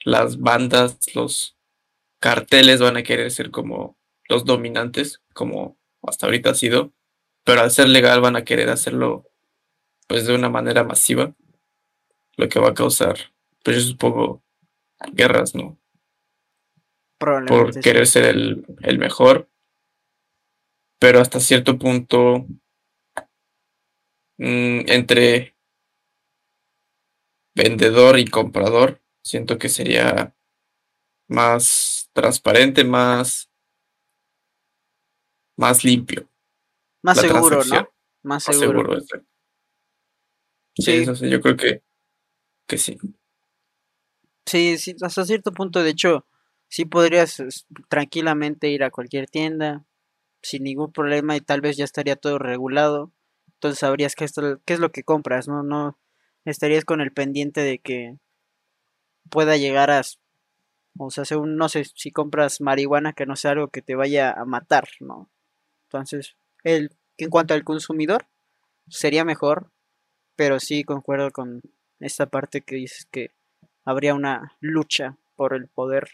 [SPEAKER 2] las bandas, los carteles van a querer ser como los dominantes, como hasta ahorita ha sido, pero al ser legal van a querer hacerlo pues de una manera masiva, lo que va a causar, pues yo supongo, guerras, ¿no? Por querer ser el, el mejor pero hasta cierto punto mm, entre vendedor y comprador, siento que sería más transparente, más, más limpio.
[SPEAKER 1] Más seguro, ¿no? Más seguro.
[SPEAKER 2] sí, Eso sí, yo creo que, que sí.
[SPEAKER 1] Sí, sí, hasta cierto punto, de hecho, sí podrías tranquilamente ir a cualquier tienda, sin ningún problema y tal vez ya estaría todo regulado. Entonces sabrías qué es, qué es lo que compras, ¿no? No estarías con el pendiente de que pueda llegar a... O sea, según, no sé, si compras marihuana, que no sea algo que te vaya a matar, ¿no? Entonces, el, en cuanto al consumidor, sería mejor, pero sí concuerdo con esta parte que dices que habría una lucha por el poder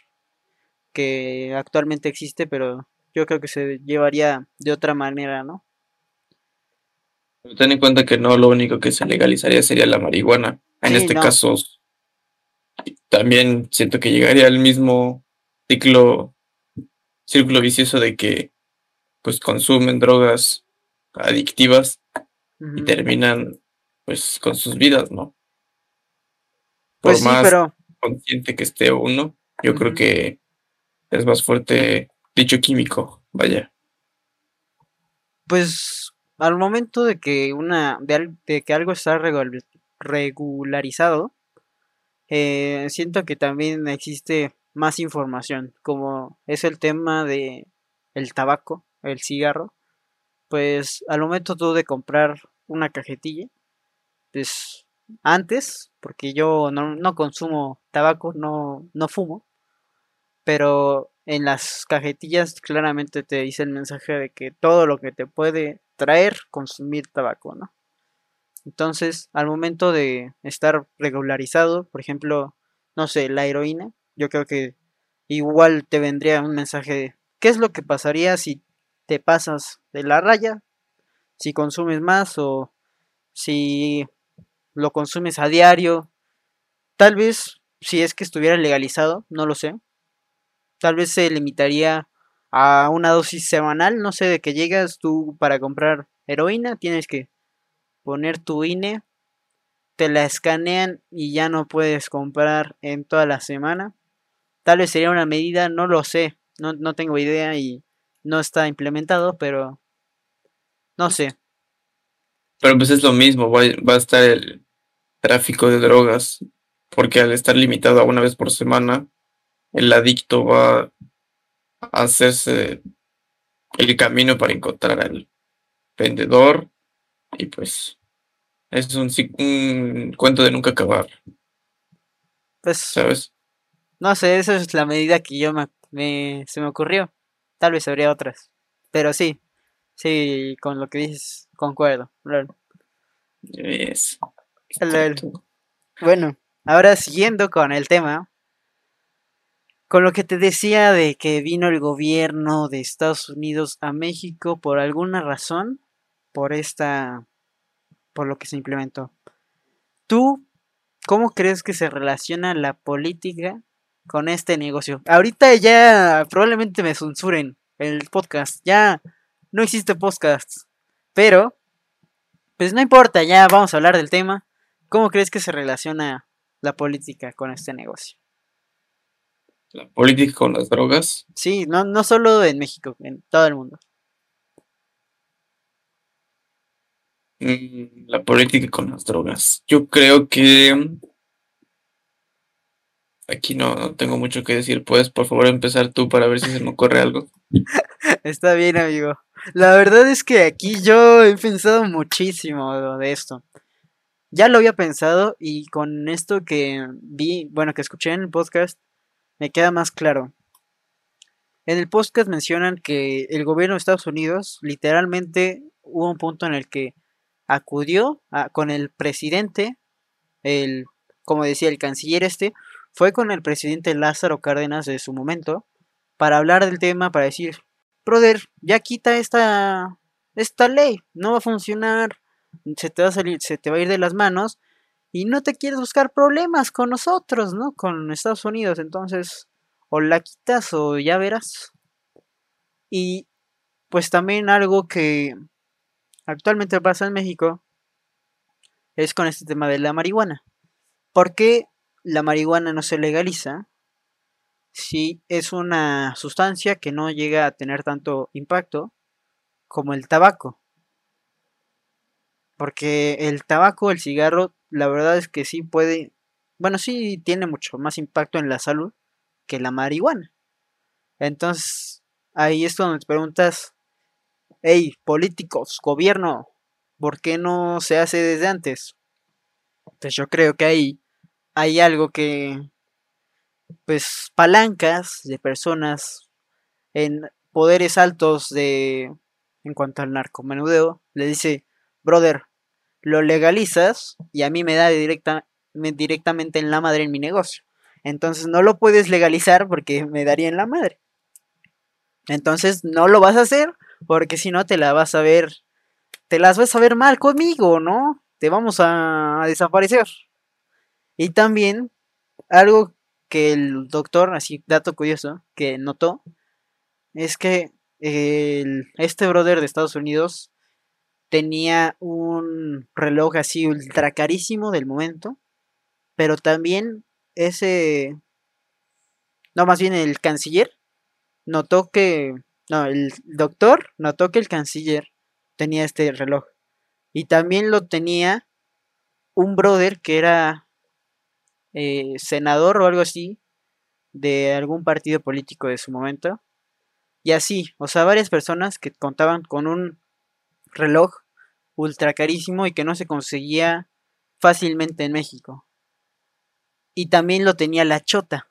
[SPEAKER 1] que actualmente existe, pero yo creo que se llevaría de otra manera, ¿no?
[SPEAKER 2] Ten en cuenta que no lo único que se legalizaría sería la marihuana. En este caso, también siento que llegaría al mismo ciclo, círculo vicioso de que pues consumen drogas adictivas y terminan pues con sus vidas, ¿no? Por pues más consciente que esté uno, yo creo que es más fuerte dicho químico, vaya.
[SPEAKER 1] Pues al momento de que una de, que algo está regularizado, eh, siento que también existe más información, como es el tema de el tabaco, el cigarro. Pues al momento tú de comprar una cajetilla, pues antes, porque yo no, no consumo tabaco, no, no fumo, pero en las cajetillas claramente te dice el mensaje de que todo lo que te puede traer consumir tabaco, ¿no? Entonces, al momento de estar regularizado, por ejemplo, no sé, la heroína, yo creo que igual te vendría un mensaje de qué es lo que pasaría si te pasas de la raya, si consumes más o si lo consumes a diario. Tal vez si es que estuviera legalizado, no lo sé. Tal vez se limitaría a una dosis semanal, no sé, de que llegas tú para comprar heroína, tienes que poner tu INE, te la escanean y ya no puedes comprar en toda la semana. Tal vez sería una medida, no lo sé, no, no tengo idea y no está implementado, pero no sé.
[SPEAKER 2] Pero pues es lo mismo, va, va a estar el tráfico de drogas, porque al estar limitado a una vez por semana, el adicto va a hacerse el camino para encontrar al vendedor y pues es un, cuento de nunca acabar,
[SPEAKER 1] Pues
[SPEAKER 2] ¿sabes?
[SPEAKER 1] no sé, esa es la medida que yo me, me- se me ocurrió. Tal vez habría otras, pero sí, sí, con lo que dices, concuerdo. lol.
[SPEAKER 2] Es,
[SPEAKER 1] Lol. Bueno, ahora siguiendo con el tema, con lo que te decía de que vino el gobierno de Estados Unidos a México por alguna razón, por esta, por lo que se implementó. ¿Tú cómo crees que se relaciona la política con este negocio? Ahorita ya probablemente me censuren el podcast, ya no existe podcast, pero pues no importa, ya vamos a hablar del tema. ¿Cómo crees que se relaciona la política con este negocio?
[SPEAKER 2] La política con las drogas.
[SPEAKER 1] Sí, no, no solo en México, en todo el mundo.
[SPEAKER 2] Mm, La política con las drogas. Yo creo que aquí no, no tengo mucho que decir. Puedes, por favor, empezar tú para ver si se me ocurre algo. [LAUGHS]
[SPEAKER 1] Está bien, amigo. La verdad es que aquí yo he pensado muchísimo de esto. Ya lo había pensado y con esto que vi, bueno, que escuché en el podcast, me queda más claro. En el podcast mencionan que el gobierno de Estados Unidos literalmente hubo un punto en el que acudió a- con el presidente, el, como decía el canciller este, fue con el presidente Lázaro Cárdenas de su momento para hablar del tema, para decir, brother, ya quita esta, esta ley, no va a funcionar, se te va a salir, se te va a ir de las manos y no te quieres buscar problemas con nosotros, ¿no? Con Estados Unidos, entonces o la quitas o ya verás. Y pues también algo que actualmente pasa en México es con este tema de la marihuana. ¿Por qué la marihuana no se legaliza si es una sustancia que no llega a tener tanto impacto como el tabaco? Porque el tabaco, el cigarro, la verdad es que sí puede, bueno, sí tiene mucho más impacto en la salud que la marihuana. Entonces, ahí es donde te preguntas, hey, políticos, gobierno, ¿por qué no se hace desde antes? Pues yo creo que ahí hay algo que, pues, palancas de personas en poderes altos de, en cuanto al narcomenudeo, le dice, brother, lo legalizas y a mí me da directa, me- directamente en la madre en mi negocio. Entonces no lo puedes legalizar porque me daría en la madre. Entonces no lo vas a hacer porque si no te la vas a ver, te las vas a ver mal conmigo, ¿no? Te vamos a, desaparecer. Y también algo que el doctor, así dato curioso, que notó, es que el- este brother de Estados Unidos tenía un reloj así ultra carísimo del momento, pero también ese, no, más bien el canciller notó que, no, el doctor notó que el canciller tenía este reloj y también lo tenía un brother que era eh, senador o algo así de algún partido político de su momento y así, o sea, varias personas que contaban con un reloj ultra carísimo y que no se conseguía fácilmente en México. Y también lo tenía la chota.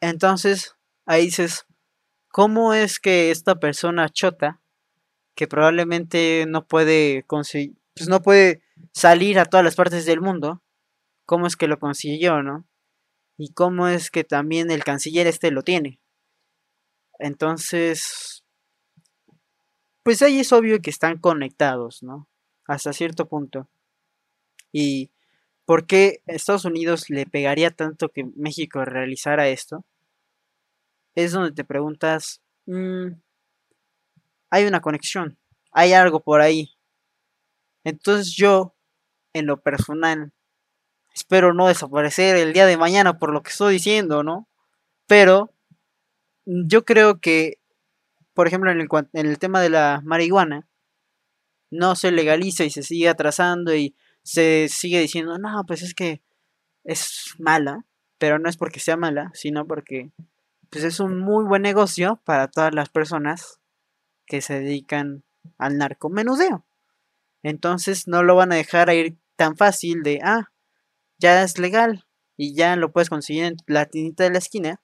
[SPEAKER 1] Entonces, ahí dices, ¿cómo es que esta persona chota, que probablemente no puede conseguir, pues no puede salir a todas las partes del mundo, cómo es que lo consiguió, ¿no? Y cómo es que también el canciller este lo tiene. Entonces, pues ahí es obvio que están conectados, ¿no? Hasta cierto punto. Y ¿por qué Estados Unidos le pegaría tanto que México realizara esto? Es donde te preguntas, mm, hay una conexión, hay algo por ahí. Entonces yo, en lo personal, espero no desaparecer el día de mañana por lo que estoy diciendo, ¿no? Pero yo creo que, por ejemplo, en el, en el tema de la marihuana, no se legaliza y se sigue atrasando y se sigue diciendo, no, pues es que es mala, pero no es porque sea mala, sino porque pues es un muy buen negocio para todas las personas que se dedican al narcomenudeo. Entonces no lo van a dejar ir tan fácil de, ah, ya es legal y ya lo puedes conseguir en la tiendita de la esquina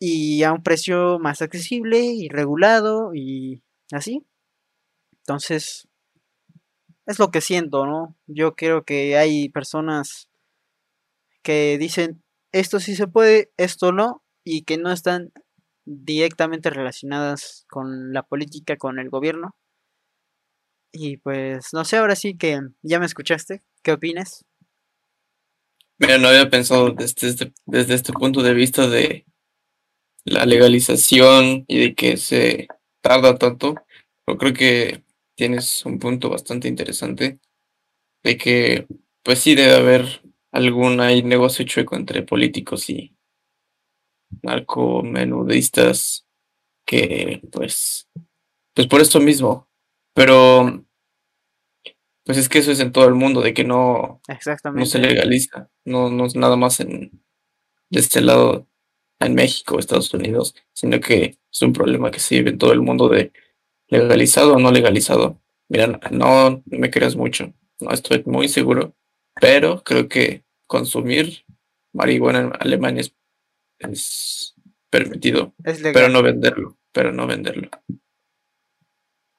[SPEAKER 1] y a un precio más accesible y regulado y así. Entonces, es lo que siento, ¿no? Yo creo que hay personas que dicen esto sí se puede, esto no, y que no están directamente relacionadas con la política, con el gobierno. Y pues no sé, ahora sí que ya me escuchaste, ¿qué opinas?
[SPEAKER 2] Mira, no había pensado desde este, desde este punto de vista de la legalización y de que se tarda tanto, pero creo que tienes un punto bastante interesante de que pues sí debe haber algún negocio chueco entre políticos y narcomenudistas que pues pues por esto mismo. Pero pues es que eso es en todo el mundo de que no no se legaliza no no es nada más en de este lado en México Estados Unidos sino que es un problema que se vive en todo el mundo de legalizado o no legalizado mira no me creas mucho no estoy muy seguro pero creo que consumir marihuana en Alemania es es permitido. Pero no venderlo. Pero no venderlo.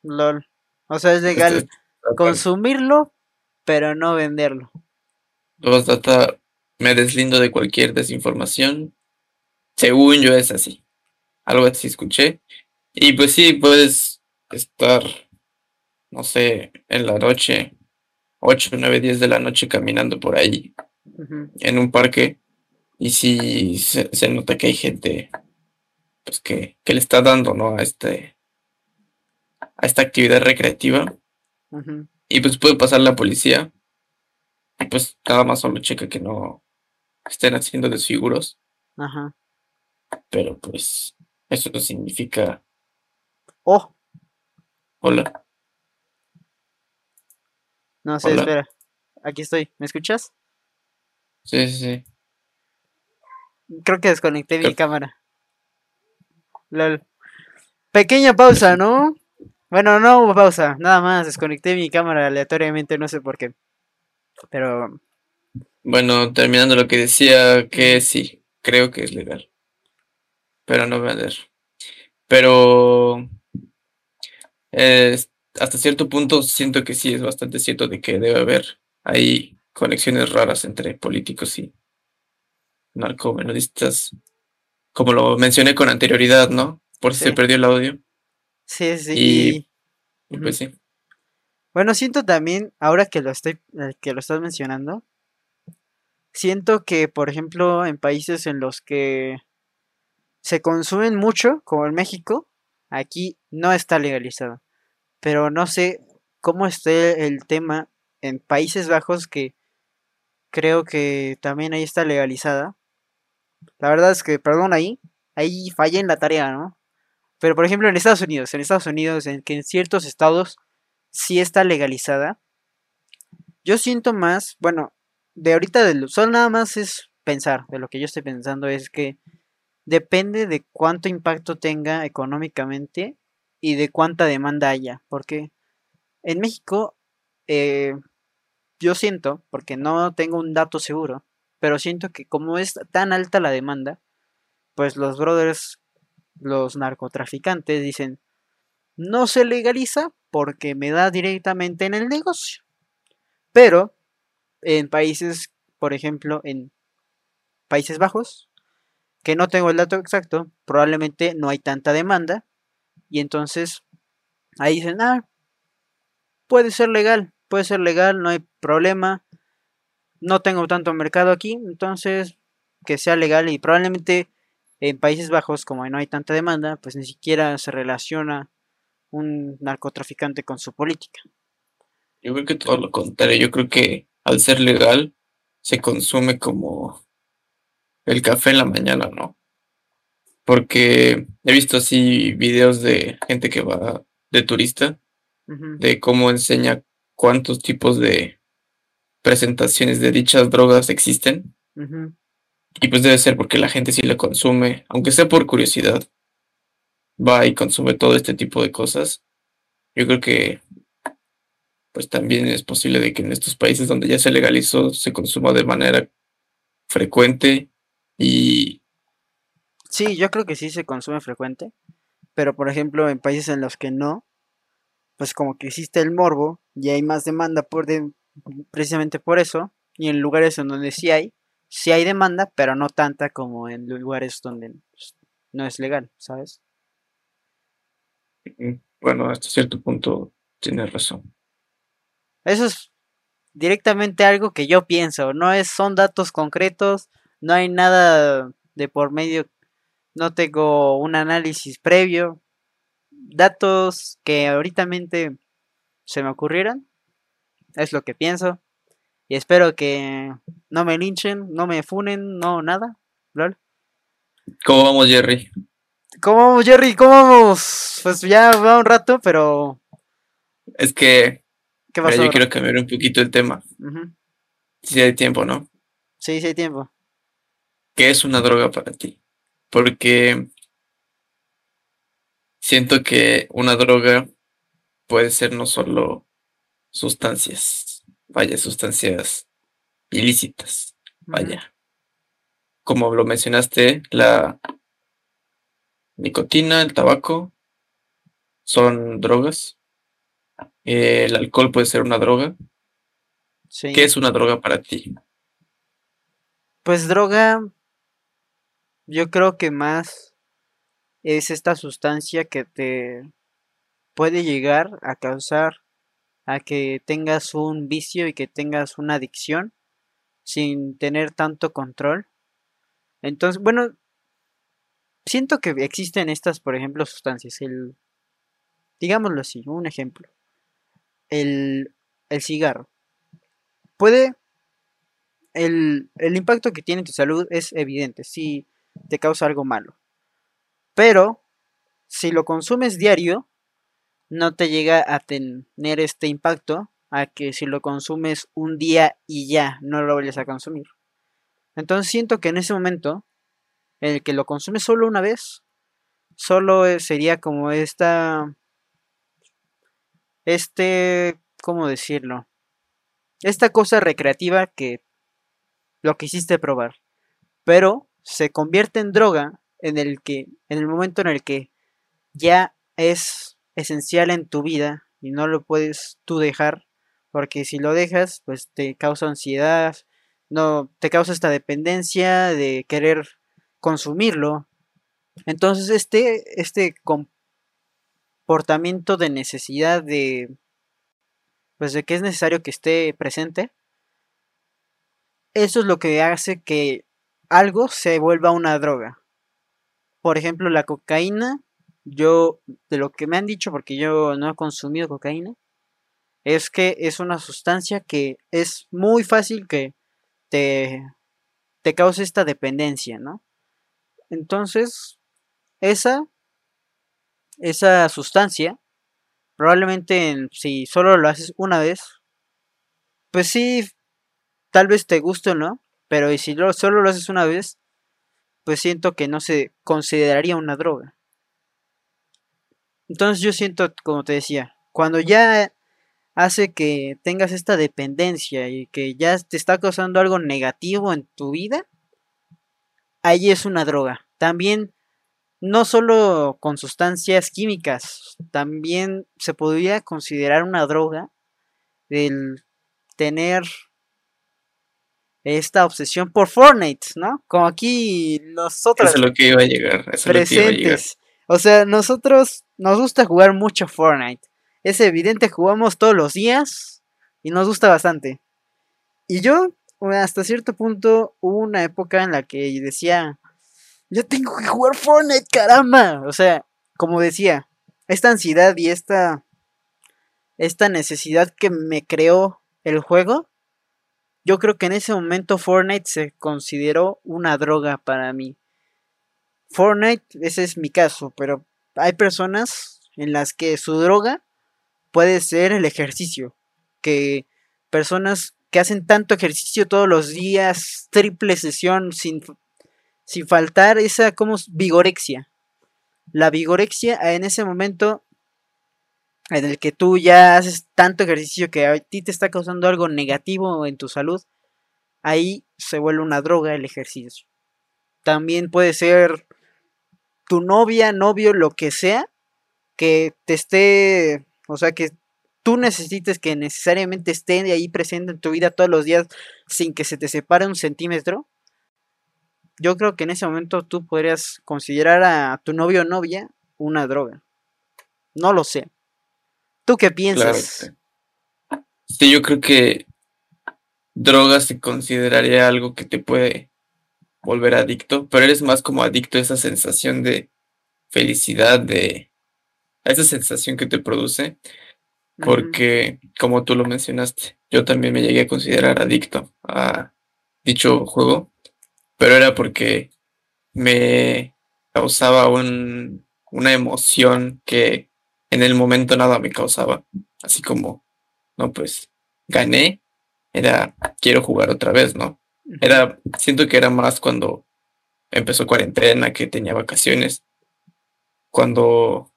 [SPEAKER 1] LOL. O sea, es legal consumirlo, pero no venderlo.
[SPEAKER 2] Me deslindo de cualquier desinformación. Según yo es así. Algo así escuché. Y pues sí, puedes estar, no sé, en la noche, 8, 9, 10 de la noche caminando por ahí, en un parque, y sí se, nota que hay gente pues que, le está dando, ¿no? A este a esta actividad recreativa. Y pues puede pasar la policía. Y pues nada más solo checa que no estén haciendo desfiguros. Ajá. Pero pues eso significa.
[SPEAKER 1] Oh.
[SPEAKER 2] Hola.
[SPEAKER 1] No sé, espera. Aquí estoy. ¿Me escuchas?
[SPEAKER 2] Sí, sí, sí.
[SPEAKER 1] Creo que desconecté mi cámara. Lol. Pequeña pausa, ¿no? Bueno, no hubo pausa, nada más. Desconecté mi cámara aleatoriamente, no sé por qué. Pero.
[SPEAKER 2] Bueno, terminando lo que decía, que sí, creo que es legal. Pero no vender. Pero. hasta cierto punto siento que sí es bastante cierto de que debe haber ahí conexiones raras entre políticos y narcomenudistas, como lo mencioné con anterioridad, ¿no? Por si se perdió el audio.
[SPEAKER 1] Sí, sí.
[SPEAKER 2] Y, pues sí.
[SPEAKER 1] Bueno, siento también, ahora que lo estoy, eh, que lo estás mencionando, siento que, por ejemplo, en países en los que se consumen mucho, como en México, aquí no está legalizado. Pero no sé cómo esté el tema en Países Bajos, que creo que también ahí está legalizada. La verdad es que, perdón, ahí, ahí fallé en la tarea, ¿no? Pero por ejemplo en Estados Unidos, en Estados Unidos, en que en ciertos estados sí está legalizada. Yo siento más, bueno, de ahorita de solo nada más es pensar, de lo que yo estoy pensando es que depende de cuánto impacto tenga económicamente y de cuánta demanda haya, porque en México eh, yo siento, porque no tengo un dato seguro, pero siento que como es tan alta la demanda, pues los brothers, los narcotraficantes dicen, no se legaliza porque me da directamente en el negocio. Pero en países, por ejemplo, en Países Bajos, que no tengo el dato exacto, probablemente no hay tanta demanda y entonces ahí dicen, ah, puede ser legal, puede ser legal, no hay problema, no tengo tanto mercado aquí, entonces que sea legal y probablemente en Países Bajos, como no hay tanta demanda, pues ni siquiera se relaciona un narcotraficante con su política.
[SPEAKER 2] Yo creo que todo lo contrario, yo creo que al ser legal se consume como el café en la mañana, ¿no? Porque he visto así videos de gente que va de turista, de cómo enseña cuántos tipos de presentaciones de dichas drogas existen. Y pues debe ser porque la gente sí la consume, aunque sea por curiosidad, va y consume todo este tipo de cosas. Yo creo que pues también es posible de que en estos países donde ya se legalizó se consuma de manera frecuente y...
[SPEAKER 1] Sí, yo creo que sí se consume frecuente, pero por ejemplo en países en los que no, pues como que existe el morbo y hay más demanda por precisamente por eso, y en lugares en donde sí hay, sí hay demanda, pero no tanta como en lugares donde pues, no es legal, ¿sabes?
[SPEAKER 2] Bueno, hasta cierto punto tienes razón.
[SPEAKER 1] Eso es directamente algo que yo pienso, no es, son datos concretos, no hay nada de por medio, no tengo un análisis previo, datos que ahorita se me ocurrieron, es lo que pienso, y espero que no me linchen, no me funen, no nada,
[SPEAKER 2] ¿Cómo vamos, Jerry?
[SPEAKER 1] ¿Cómo vamos, Jerry? ¿Cómo vamos? Pues ya va un rato, pero...
[SPEAKER 2] Es que ¿Qué yo quiero cambiar un poquito el tema. Si hay tiempo, ¿no?
[SPEAKER 1] Sí, sí hay tiempo.
[SPEAKER 2] ¿Qué es una droga para ti? Porque siento que una droga puede ser no solo sustancias, vaya, sustancias ilícitas, vaya. Como lo mencionaste, la nicotina, el tabaco, son drogas el alcohol puede ser una droga. ¿Qué es una droga para ti?
[SPEAKER 1] Pues droga, yo creo que más es esta sustancia que te puede llegar a causar a que tengas un vicio y que tengas una adicción sin tener tanto control. Entonces, bueno, siento que existen estas, por ejemplo, sustancias. El, digámoslo así, un ejemplo el, cigarro. Puede, el, impacto que tiene en tu salud es evidente, si te causa algo malo. Pero, si lo consumes diario, no te llega a tener este impacto a que si lo consumes un día y ya no lo vayas a consumir. Entonces siento que en ese momento, en el que lo consumes solo una vez, solo sería como esta este, ¿cómo decirlo? Esta cosa recreativa que lo quisiste probar, pero se convierte en droga en el que en el momento en el que ya es esencial en tu vida y no lo puedes tú dejar, porque si lo dejas, pues te causa ansiedad, no te causa esta dependencia de querer consumirlo. Entonces este este comportamiento de necesidad de pues de que es necesario que esté presente eso es lo que hace que algo se vuelva una droga por ejemplo la cocaína yo de lo que me han dicho porque yo no he consumido cocaína es que es una sustancia que es muy fácil que te, te cause esta dependencia, ¿no? Entonces, esa esa sustancia, probablemente si solo lo haces una vez, pues sí, tal vez te guste o no, pero si solo lo haces una vez, pues siento que no se consideraría una droga. Entonces yo siento, como te decía, cuando ya hace que tengas esta dependencia y que ya te está causando algo negativo en tu vida, ahí es una droga. También no solo con sustancias químicas, también se podría considerar una droga el tener esta obsesión por Fortnite, ¿no? Como aquí nosotros.
[SPEAKER 2] Eso es lo que iba a llegar. presentes.
[SPEAKER 1] O sea, nosotros nos gusta jugar mucho Fortnite. Es evidente, jugamos todos los días y nos gusta bastante. Y yo, hasta cierto punto, hubo una época en la que decía, yo tengo que jugar Fortnite, caramba. O sea, como decía, esta ansiedad y esta, esta necesidad que me creó el juego, yo creo que en ese momento Fortnite se consideró una droga para mí. Fortnite, ese es mi caso, pero hay personas en las que su droga puede ser el ejercicio. Que personas que hacen tanto ejercicio todos los días, triple sesión, sin, sin faltar esa como vigorexia. La vigorexia en ese momento en el que tú ya haces tanto ejercicio que a ti te está causando algo negativo en tu salud, ahí se vuelve una droga el ejercicio. También puede ser tu novia, novio, lo que sea, que te esté, o sea, que tú necesites que necesariamente esté ahí presente en tu vida todos los días sin que se te separe un centímetro, yo creo que en ese momento tú podrías considerar a tu novio o novia una droga. No lo sé. ¿Tú qué piensas?
[SPEAKER 2] sí, yo creo que droga se consideraría algo que te puede volver adicto, pero eres más como adicto a esa sensación de felicidad, de a esa sensación que te produce, porque como tú lo mencionaste, yo también me llegué a considerar adicto a dicho juego, pero era porque me causaba un, una emoción que en el momento nada me causaba. Así como, no, pues gané, era quiero jugar otra vez, ¿no? Era, siento que era más cuando empezó cuarentena, que tenía vacaciones, cuando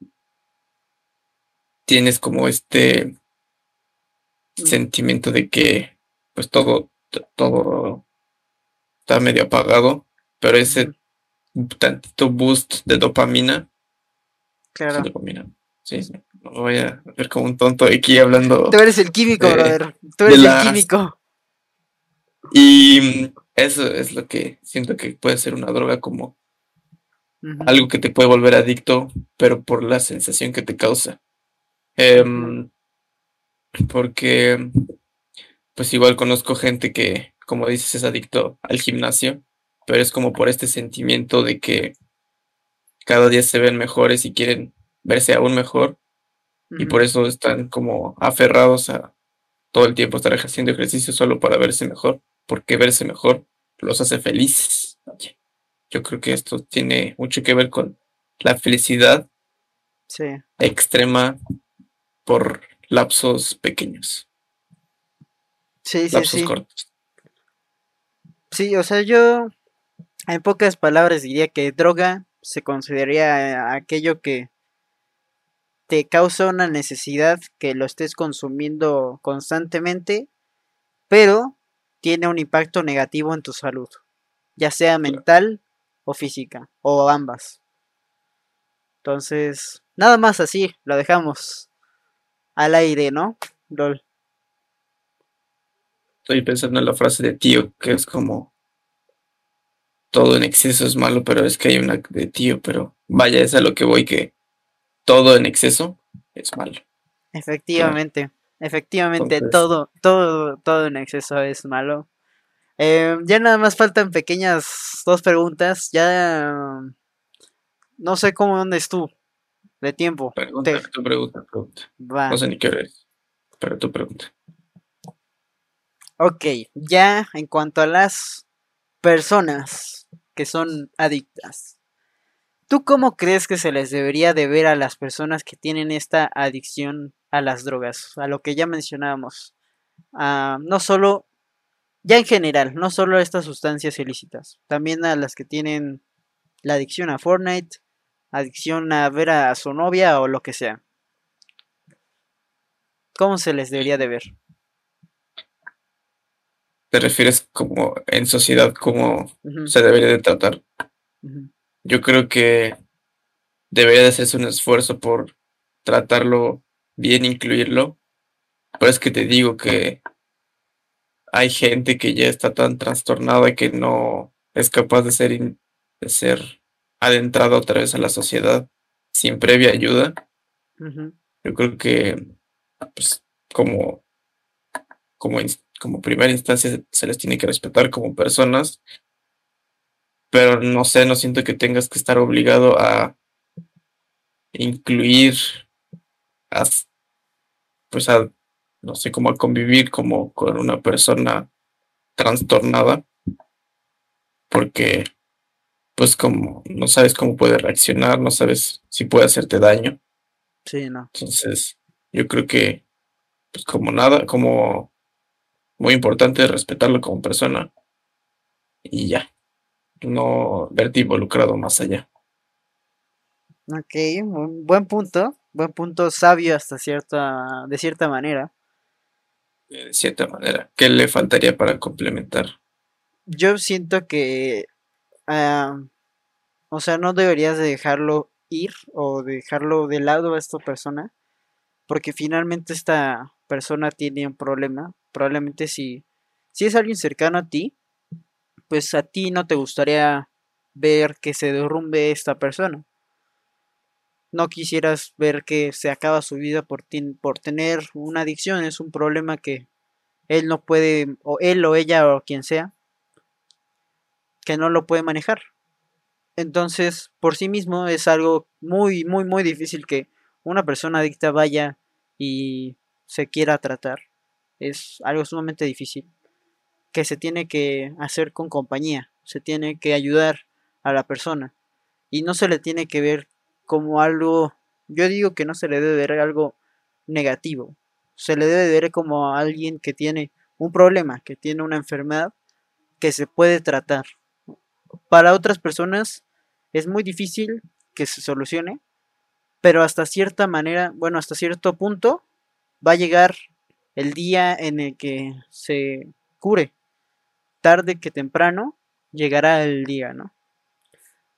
[SPEAKER 2] tienes como este sentimiento de que pues todo, todo está medio apagado, pero ese tantito boost de dopamina,
[SPEAKER 1] claro.
[SPEAKER 2] dopamina, Sí, no voy a ver como un tonto aquí hablando.
[SPEAKER 1] Tú eres el químico, brother. Tú eres el químico.
[SPEAKER 2] Y eso es lo que siento que puede ser una droga como algo que te puede volver adicto, pero por la sensación que te causa. Em, porque, pues igual conozco gente que, como dices, es adicto al gimnasio, pero es como por este sentimiento de que cada día se ven mejores y quieren verse aún mejor y por eso están como aferrados a todo el tiempo estar ejerciendo ejercicio solo para verse mejor, porque verse mejor los hace felices. Yo creo que esto tiene mucho que ver con la felicidad extrema por lapsos pequeños.
[SPEAKER 1] Sí, sí, lapsos cortos. Sí, o sea, yo en pocas palabras diría que droga se consideraría aquello que te causa una necesidad que lo estés consumiendo constantemente, pero tiene un impacto negativo en tu salud, ya sea mental o física, o ambas. Entonces, nada más así, lo dejamos al aire, ¿no?
[SPEAKER 2] Estoy pensando en la frase de tío, que es como todo en exceso es malo, pero es que hay una de tío, pero vaya, es a lo que voy que todo en exceso es malo.
[SPEAKER 1] Efectivamente, efectivamente, todo, todo, todo en exceso es malo. Eh, ya nada más faltan pequeñas dos preguntas. Ya no sé cómo dónde es tú de tiempo.
[SPEAKER 2] Pregunta, tu pregunta, pregunta. No sé ni qué eres, pero tu pregunta.
[SPEAKER 1] Ok, ya en cuanto a las personas que son adictas, ¿Tú cómo crees que se les debería de ver a las personas que tienen esta adicción a las drogas? A lo que ya mencionábamos. No solo, ya en general, no solo a estas sustancias ilícitas, también a las que tienen la adicción a Fortnite, adicción a ver a su novia o lo que sea. ¿Cómo se les debería de ver?
[SPEAKER 2] ¿Te refieres como en sociedad, cómo se debería de tratar? Yo creo que debería de hacerse un esfuerzo por tratarlo bien, incluirlo. Pero es que te digo que hay gente que ya está tan trastornada que no es capaz de ser, de ser adentrada otra vez a la sociedad sin previa ayuda. Yo creo que, pues, como, como, como primera instancia se les tiene que respetar como personas, pero no sé, no siento que tengas que estar obligado a incluir, a, pues, a, no sé, como a convivir como con una persona trastornada, porque, pues, como no sabes cómo puede reaccionar, no sabes si puede hacerte daño.
[SPEAKER 1] Sí, no.
[SPEAKER 2] Entonces, yo creo que, pues como nada, como muy importante respetarlo como persona y ya, no verte involucrado más allá.
[SPEAKER 1] Ok, buen, buen punto. Buen punto sabio hasta cierta, de cierta manera.
[SPEAKER 2] De cierta manera, ¿qué le faltaría para complementar?
[SPEAKER 1] Yo siento que, o sea, no deberías de dejarlo ir o dejarlo de lado a esta persona, porque finalmente esta persona tiene un problema. Probablemente si, si es alguien cercano a ti, pues a ti no te gustaría ver que se derrumbe esta persona. No quisieras ver que se acaba su vida por, por tener una adicción, es un problema que él no puede, o él o ella o quien sea, que no lo puede manejar. Entonces, por sí mismo es algo muy, muy, muy difícil que una persona adicta vaya y se quiera tratar. Es algo sumamente difícil que se tiene que hacer con compañía, se tiene que ayudar a la persona y no se le tiene que ver como algo, yo digo que no se le debe ver algo negativo, se le debe ver como a alguien que tiene un problema, que tiene una enfermedad que se puede tratar. Para otras personas es muy difícil que se solucione, pero hasta cierta manera, bueno, hasta cierto punto va a llegar el día en el que se cure. Tarde que temprano llegará el día, ¿no?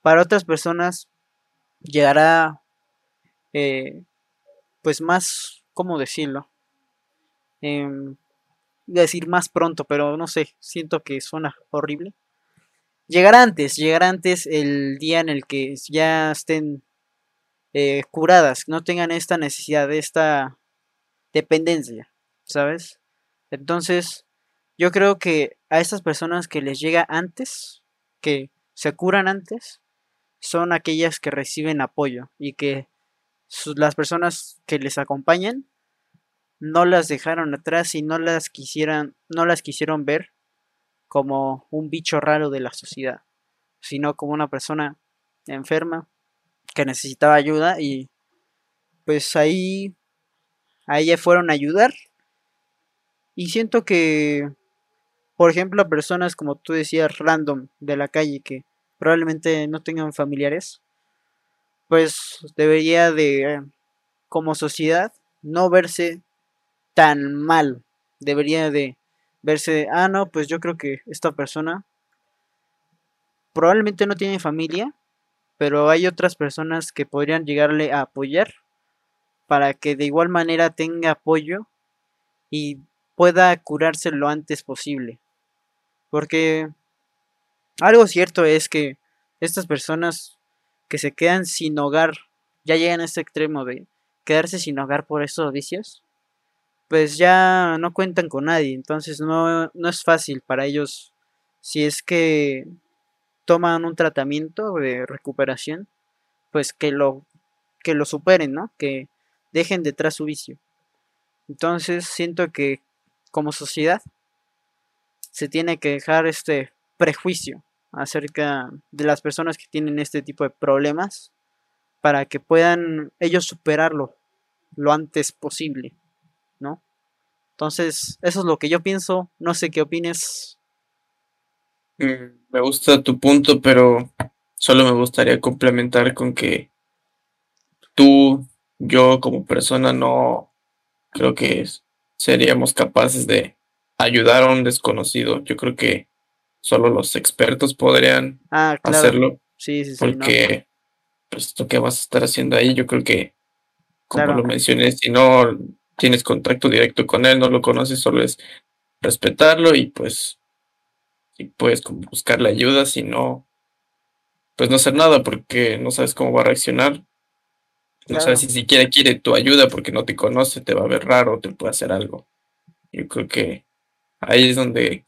[SPEAKER 1] Para otras personas llegará, eh, pues más, ¿cómo decirlo? Em, iba a decir más pronto, pero no sé, siento que suena horrible. Llegará antes, llegará antes el día en el que ya estén eh, curadas, no tengan esta necesidad, esta dependencia, ¿sabes? Entonces, yo creo que a estas personas que les llega antes, que se curan antes, son aquellas que reciben apoyo y que las personas que les acompañan no las dejaron atrás y no las quisieran, no las quisieron ver como un bicho raro de la sociedad, sino como una persona enferma que necesitaba ayuda y pues ahí a ella fueron a ayudar. Y siento que por ejemplo personas como tú decías random de la calle que probablemente no tengan familiares pues debería de como sociedad no verse tan mal debería de verse ah no pues yo creo que esta persona probablemente no tiene familia pero hay otras personas que podrían llegarle a apoyar para que de igual manera tenga apoyo y pueda curarse lo antes posible. Porque algo cierto es que estas personas que se quedan sin hogar ya llegan a este extremo de quedarse sin hogar por estos vicios, pues ya no cuentan con nadie, entonces no, no es fácil para ellos si es que toman un tratamiento de recuperación, pues que lo que lo superen, ¿no? Que dejen detrás su vicio. Entonces siento que como sociedad se tiene que dejar este prejuicio acerca de las personas que tienen este tipo de problemas para que puedan ellos superarlo lo antes posible, ¿no? Entonces, eso es lo que yo pienso, no sé qué opines.
[SPEAKER 2] Mm, Me gusta tu punto, pero solo me gustaría complementar con que tú, yo como persona no creo que seríamos capaces de ayudar a un desconocido. Yo creo que solo los expertos podrían
[SPEAKER 1] Ah, claro.
[SPEAKER 2] hacerlo,
[SPEAKER 1] Sí, sí, sí, no.
[SPEAKER 2] porque pues lo que vas a estar haciendo ahí, yo creo que, como
[SPEAKER 1] Claro.
[SPEAKER 2] lo mencioné, si no tienes contacto directo con él, no lo conoces, solo es respetarlo y pues, y puedes como buscarle ayuda, si no, pues no hacer nada, porque no sabes cómo va a reaccionar. No sabes si siquiera quiere tu ayuda porque no te conoce, te va a ver raro, te puede hacer algo. Yo creo que ahí es donde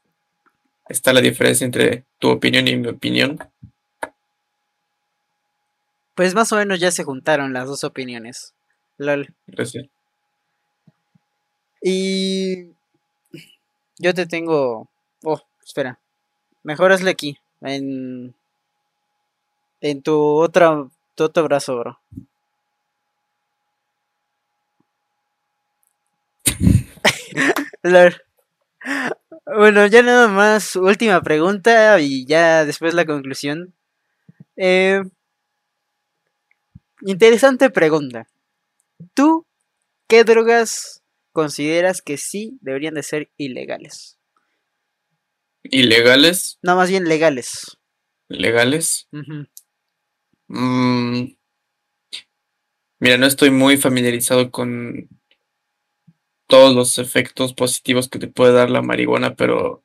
[SPEAKER 2] está la diferencia entre tu opinión y mi opinión.
[SPEAKER 1] Pues más o menos ya se juntaron las dos opiniones. LOL.
[SPEAKER 2] Gracias.
[SPEAKER 1] Y yo te tengo. Oh, espera. Mejor hazle aquí. En. En tu otra. Tu otro brazo, bro. [LAUGHS] [LAUGHS] Bueno, ya nada más, última pregunta y ya después la conclusión. Eh, interesante pregunta. ¿Tú qué drogas consideras que sí deberían de ser ilegales?
[SPEAKER 2] ¿Ilegales?
[SPEAKER 1] No, más bien legales.
[SPEAKER 2] ¿Legales? Mm, mira, no estoy muy familiarizado con todos los efectos positivos que te puede dar la marihuana, pero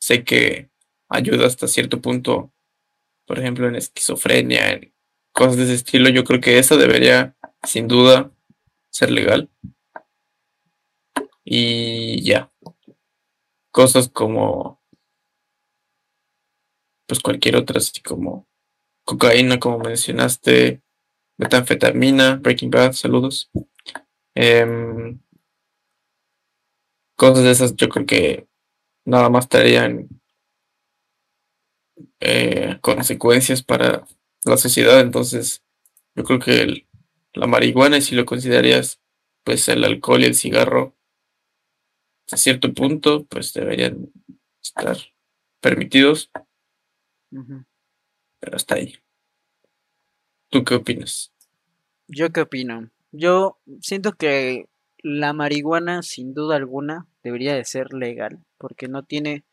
[SPEAKER 2] sé que ayuda hasta cierto punto, por ejemplo, en esquizofrenia, en cosas de ese estilo. Yo creo que esa debería, sin duda, ser legal. Y ya. Cosas como, pues cualquier otra, así como cocaína, como mencionaste, metanfetamina, Breaking Bad, saludos. Em, cosas de esas yo creo que nada más traerían eh, consecuencias para la sociedad. Entonces, yo creo que la marihuana, si lo considerarías, pues el alcohol y el cigarro, a cierto punto, pues deberían estar permitidos. Pero hasta ahí. ¿Tú qué opinas?
[SPEAKER 1] Yo qué opino. Yo siento que la marihuana, sin duda alguna, debería de ser legal, porque no tiene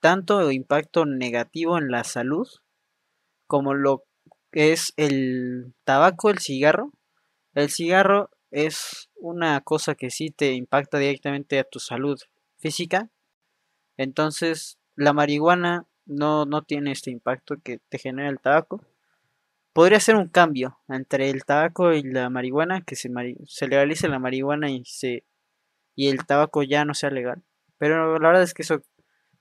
[SPEAKER 1] tanto impacto negativo en la salud como lo que es el tabaco, el cigarro. El cigarro es una cosa que sí te impacta directamente a tu salud física. Entonces, la marihuana no, no tiene este impacto que te genera el tabaco podría ser un cambio entre el tabaco y la marihuana, que se, se legalice la marihuana y, se, y el tabaco ya no sea legal. Pero la verdad es que eso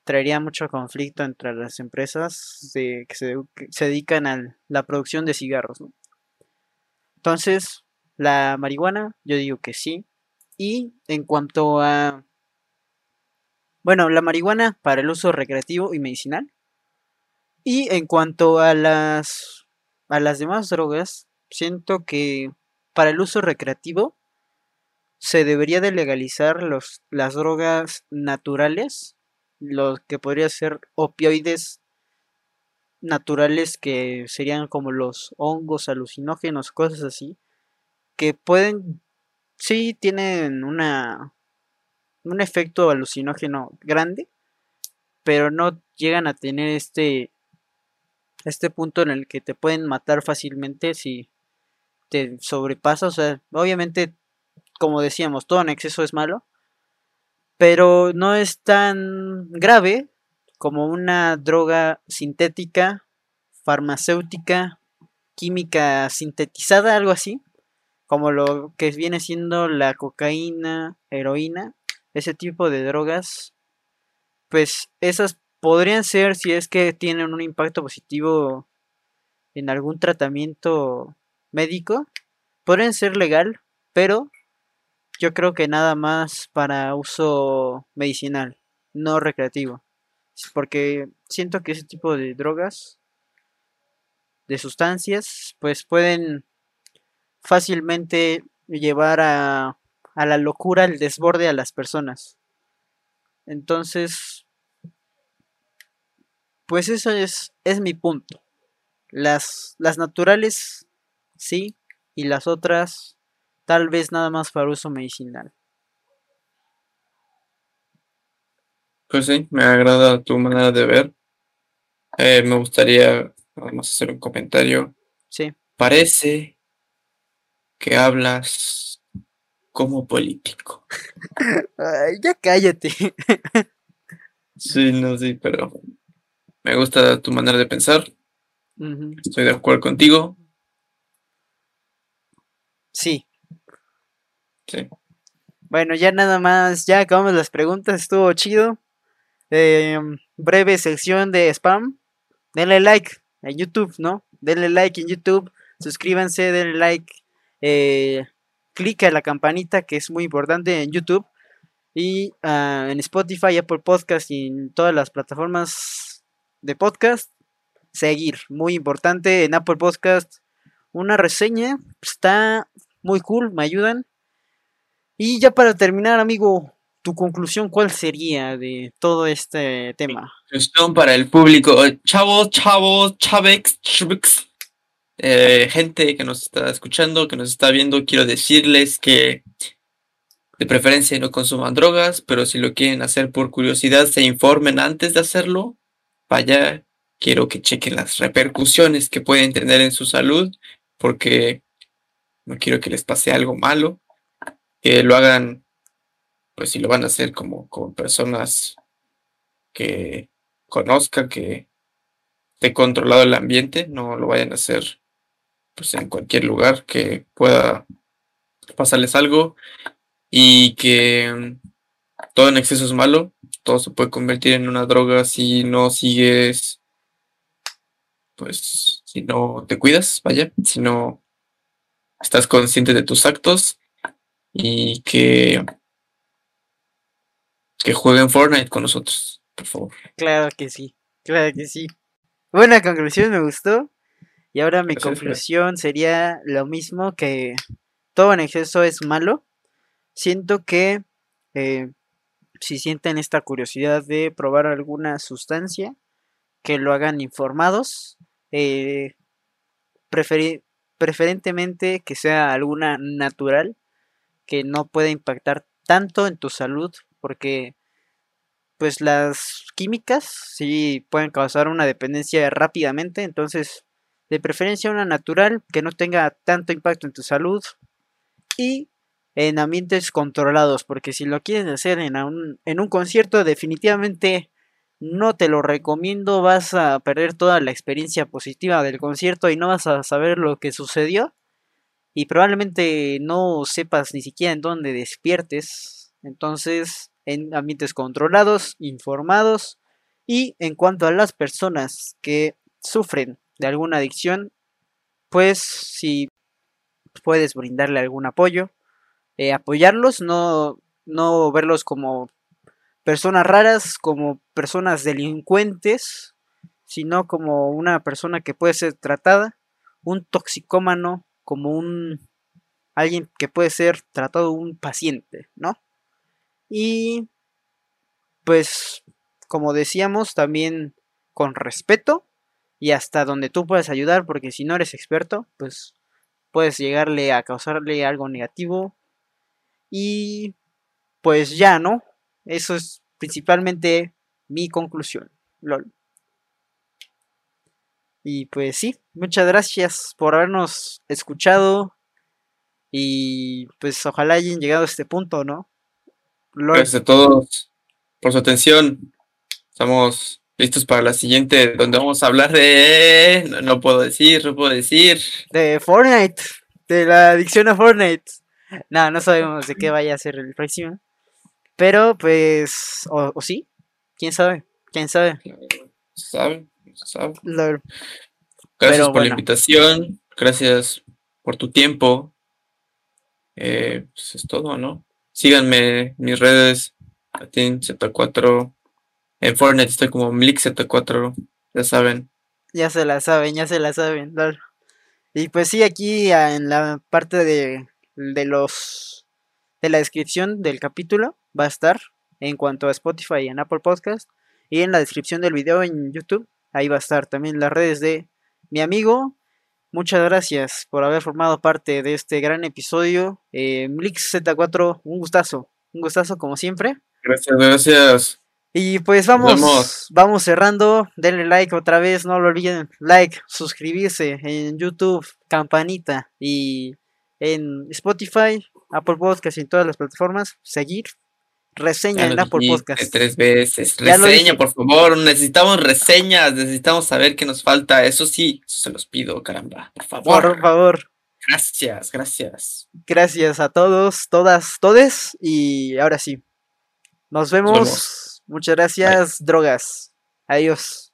[SPEAKER 1] traería mucho conflicto entre las empresas que, se, dedican a la producción de cigarros. Entonces, la marihuana, yo digo que sí. Y en cuanto a... Bueno, la marihuana para el uso recreativo y medicinal. Y en cuanto a las a las demás drogas, siento que para el uso recreativo se debería de legalizar los, las drogas naturales, lo que podría ser opioides naturales que serían como los hongos alucinógenos, cosas así, que pueden, sí tienen una, un efecto alucinógeno grande, pero no llegan a tener este este punto en el que te pueden matar fácilmente si te sobrepasas. O sea, obviamente, como decíamos, todo en exceso es malo. Pero no es tan grave como una droga sintética, farmacéutica, química sintetizada, algo así. Como lo que viene siendo la cocaína, heroína, ese tipo de drogas. Pues esas podrían ser si es que tienen un impacto positivo en algún tratamiento médico, podrían ser legal, pero yo creo que nada más para uso medicinal, no recreativo. Porque siento que ese tipo de drogas, de sustancias, pues pueden fácilmente llevar a, a la locura, el desborde a las personas. Entonces, pues eso es, es mi punto. Las, las naturales, sí, y las otras, tal vez nada más para uso medicinal.
[SPEAKER 2] Pues sí, me agrada tu manera de ver. Eh, me gustaría además hacer un comentario.
[SPEAKER 1] Sí.
[SPEAKER 2] Parece que hablas como político. [LAUGHS]
[SPEAKER 1] Ay, ya cállate.
[SPEAKER 2] sí, no, sí, pero me gusta tu manera de pensar. Estoy de acuerdo contigo.
[SPEAKER 1] Sí.
[SPEAKER 2] Sí.
[SPEAKER 1] Bueno, ya nada más, ya acabamos las preguntas, estuvo chido. Eh, breve sección de spam. Denle like en YouTube, ¿no? Denle like en YouTube, suscríbanse, denle like, eh, clic a la campanita que es muy importante en YouTube y ah, en Spotify, Apple Podcast y en todas las plataformas de podcast. Seguir, muy importante en Apple Podcast. Una reseña, está muy cool, me ayudan. Y ya para terminar, amigo, tu conclusión, ¿cuál sería de todo este tema?
[SPEAKER 2] Conclusión para el público. Chavos, chavos, chavex, chavex. Eh, gente que nos está escuchando, que nos está viendo, quiero decirles que de preferencia no consuman drogas, pero si lo quieren hacer por curiosidad, se informen antes de hacerlo. Vaya, quiero que chequen las repercusiones que pueden tener en su salud, porque no quiero que les pase algo malo. Que lo hagan, pues si lo van a hacer como, como personas que conozcan, que esté controlado el ambiente, no lo vayan a hacer pues en cualquier lugar que pueda pasarles algo y que todo en exceso es malo, todo se puede convertir en una droga si no sigues, pues si no te cuidas, vaya, si no estás consciente de tus actos y que que jueguen Fortnite con nosotros, por favor.
[SPEAKER 1] Claro que sí, claro que sí. Buena conclusión, me gustó. Y ahora mi conclusión sería lo mismo que todo en exceso es malo. Siento que eh, si sienten esta curiosidad de probar alguna sustancia, que lo hagan informados. Eh, preferentemente que sea alguna natural, que no pueda impactar tanto en tu salud, porque pues las químicas sí pueden causar una dependencia rápidamente, entonces de preferencia una natural que no tenga tanto impacto en tu salud y en ambientes controlados, porque si lo quieren hacer en un, en un concierto definitivamente no te lo recomiendo, vas a perder toda la experiencia positiva del concierto y no vas a saber lo que sucedió y probablemente no sepas ni siquiera en dónde despiertes. Entonces, en ambientes controlados, informados y en cuanto a las personas que sufren de alguna adicción, pues si puedes brindarle algún apoyo, eh, apoyarlos, no, no verlos como personas raras, como personas delincuentes, sino como una persona que puede ser tratada, un toxicómano, como un alguien que puede ser tratado un paciente, ¿no? Y pues como decíamos, también con respeto y hasta donde tú puedes ayudar, porque si no eres experto, pues puedes llegarle a causarle algo negativo. Y pues ya, ¿no? Eso es principalmente mi conclusión. LOL. Y pues sí, muchas gracias por habernos escuchado. Y pues ojalá hayan llegado a este punto, ¿no?
[SPEAKER 2] Gracias a todos por su atención. Estamos listos para la siguiente, donde vamos a hablar de. No, puedo decir, no puedo decir.
[SPEAKER 1] De Fortnite, de la adicción a Fortnite. No, no sabemos de qué vaya a ser el próximo. Pero pues. O, sí, quién sabe, quién sabe.
[SPEAKER 2] Sabe, sabe. Gracias por la invitación, gracias por tu tiempo. Eh, pues es todo, ¿no? Síganme en mis redes, Latin Z4 en Fortnite estoy como MlixZ4, ya saben.
[SPEAKER 1] Ya se la saben, ya se la saben. Y pues sí, aquí en la parte de, de los de la descripción del capítulo va a estar en cuanto a Spotify y en Apple Podcast y en la descripción del video en YouTube ahí va a estar también las redes de mi amigo. Muchas gracias por haber formado parte de este gran episodio. Eh, MlixZ4 un gustazo un gustazo como siempre.
[SPEAKER 2] Gracias gracias.
[SPEAKER 1] Y pues vamos, vamos, cerrando. Denle like otra vez, no lo olviden. Like, suscribirse en YouTube, campanita y en Spotify, Apple Podcast y en todas las plataformas. Seguir. Reseña en Apple Podcast.
[SPEAKER 2] Tres veces. Reseña, por favor. Necesitamos reseñas. Necesitamos saber qué nos falta. Eso sí, eso se los pido, caramba. Por favor.
[SPEAKER 1] Por favor.
[SPEAKER 2] Gracias, gracias.
[SPEAKER 1] Gracias a todos, todas, todes. Y ahora sí. Nos vemos.
[SPEAKER 2] vemos.
[SPEAKER 1] Muchas gracias, drogas. Adiós.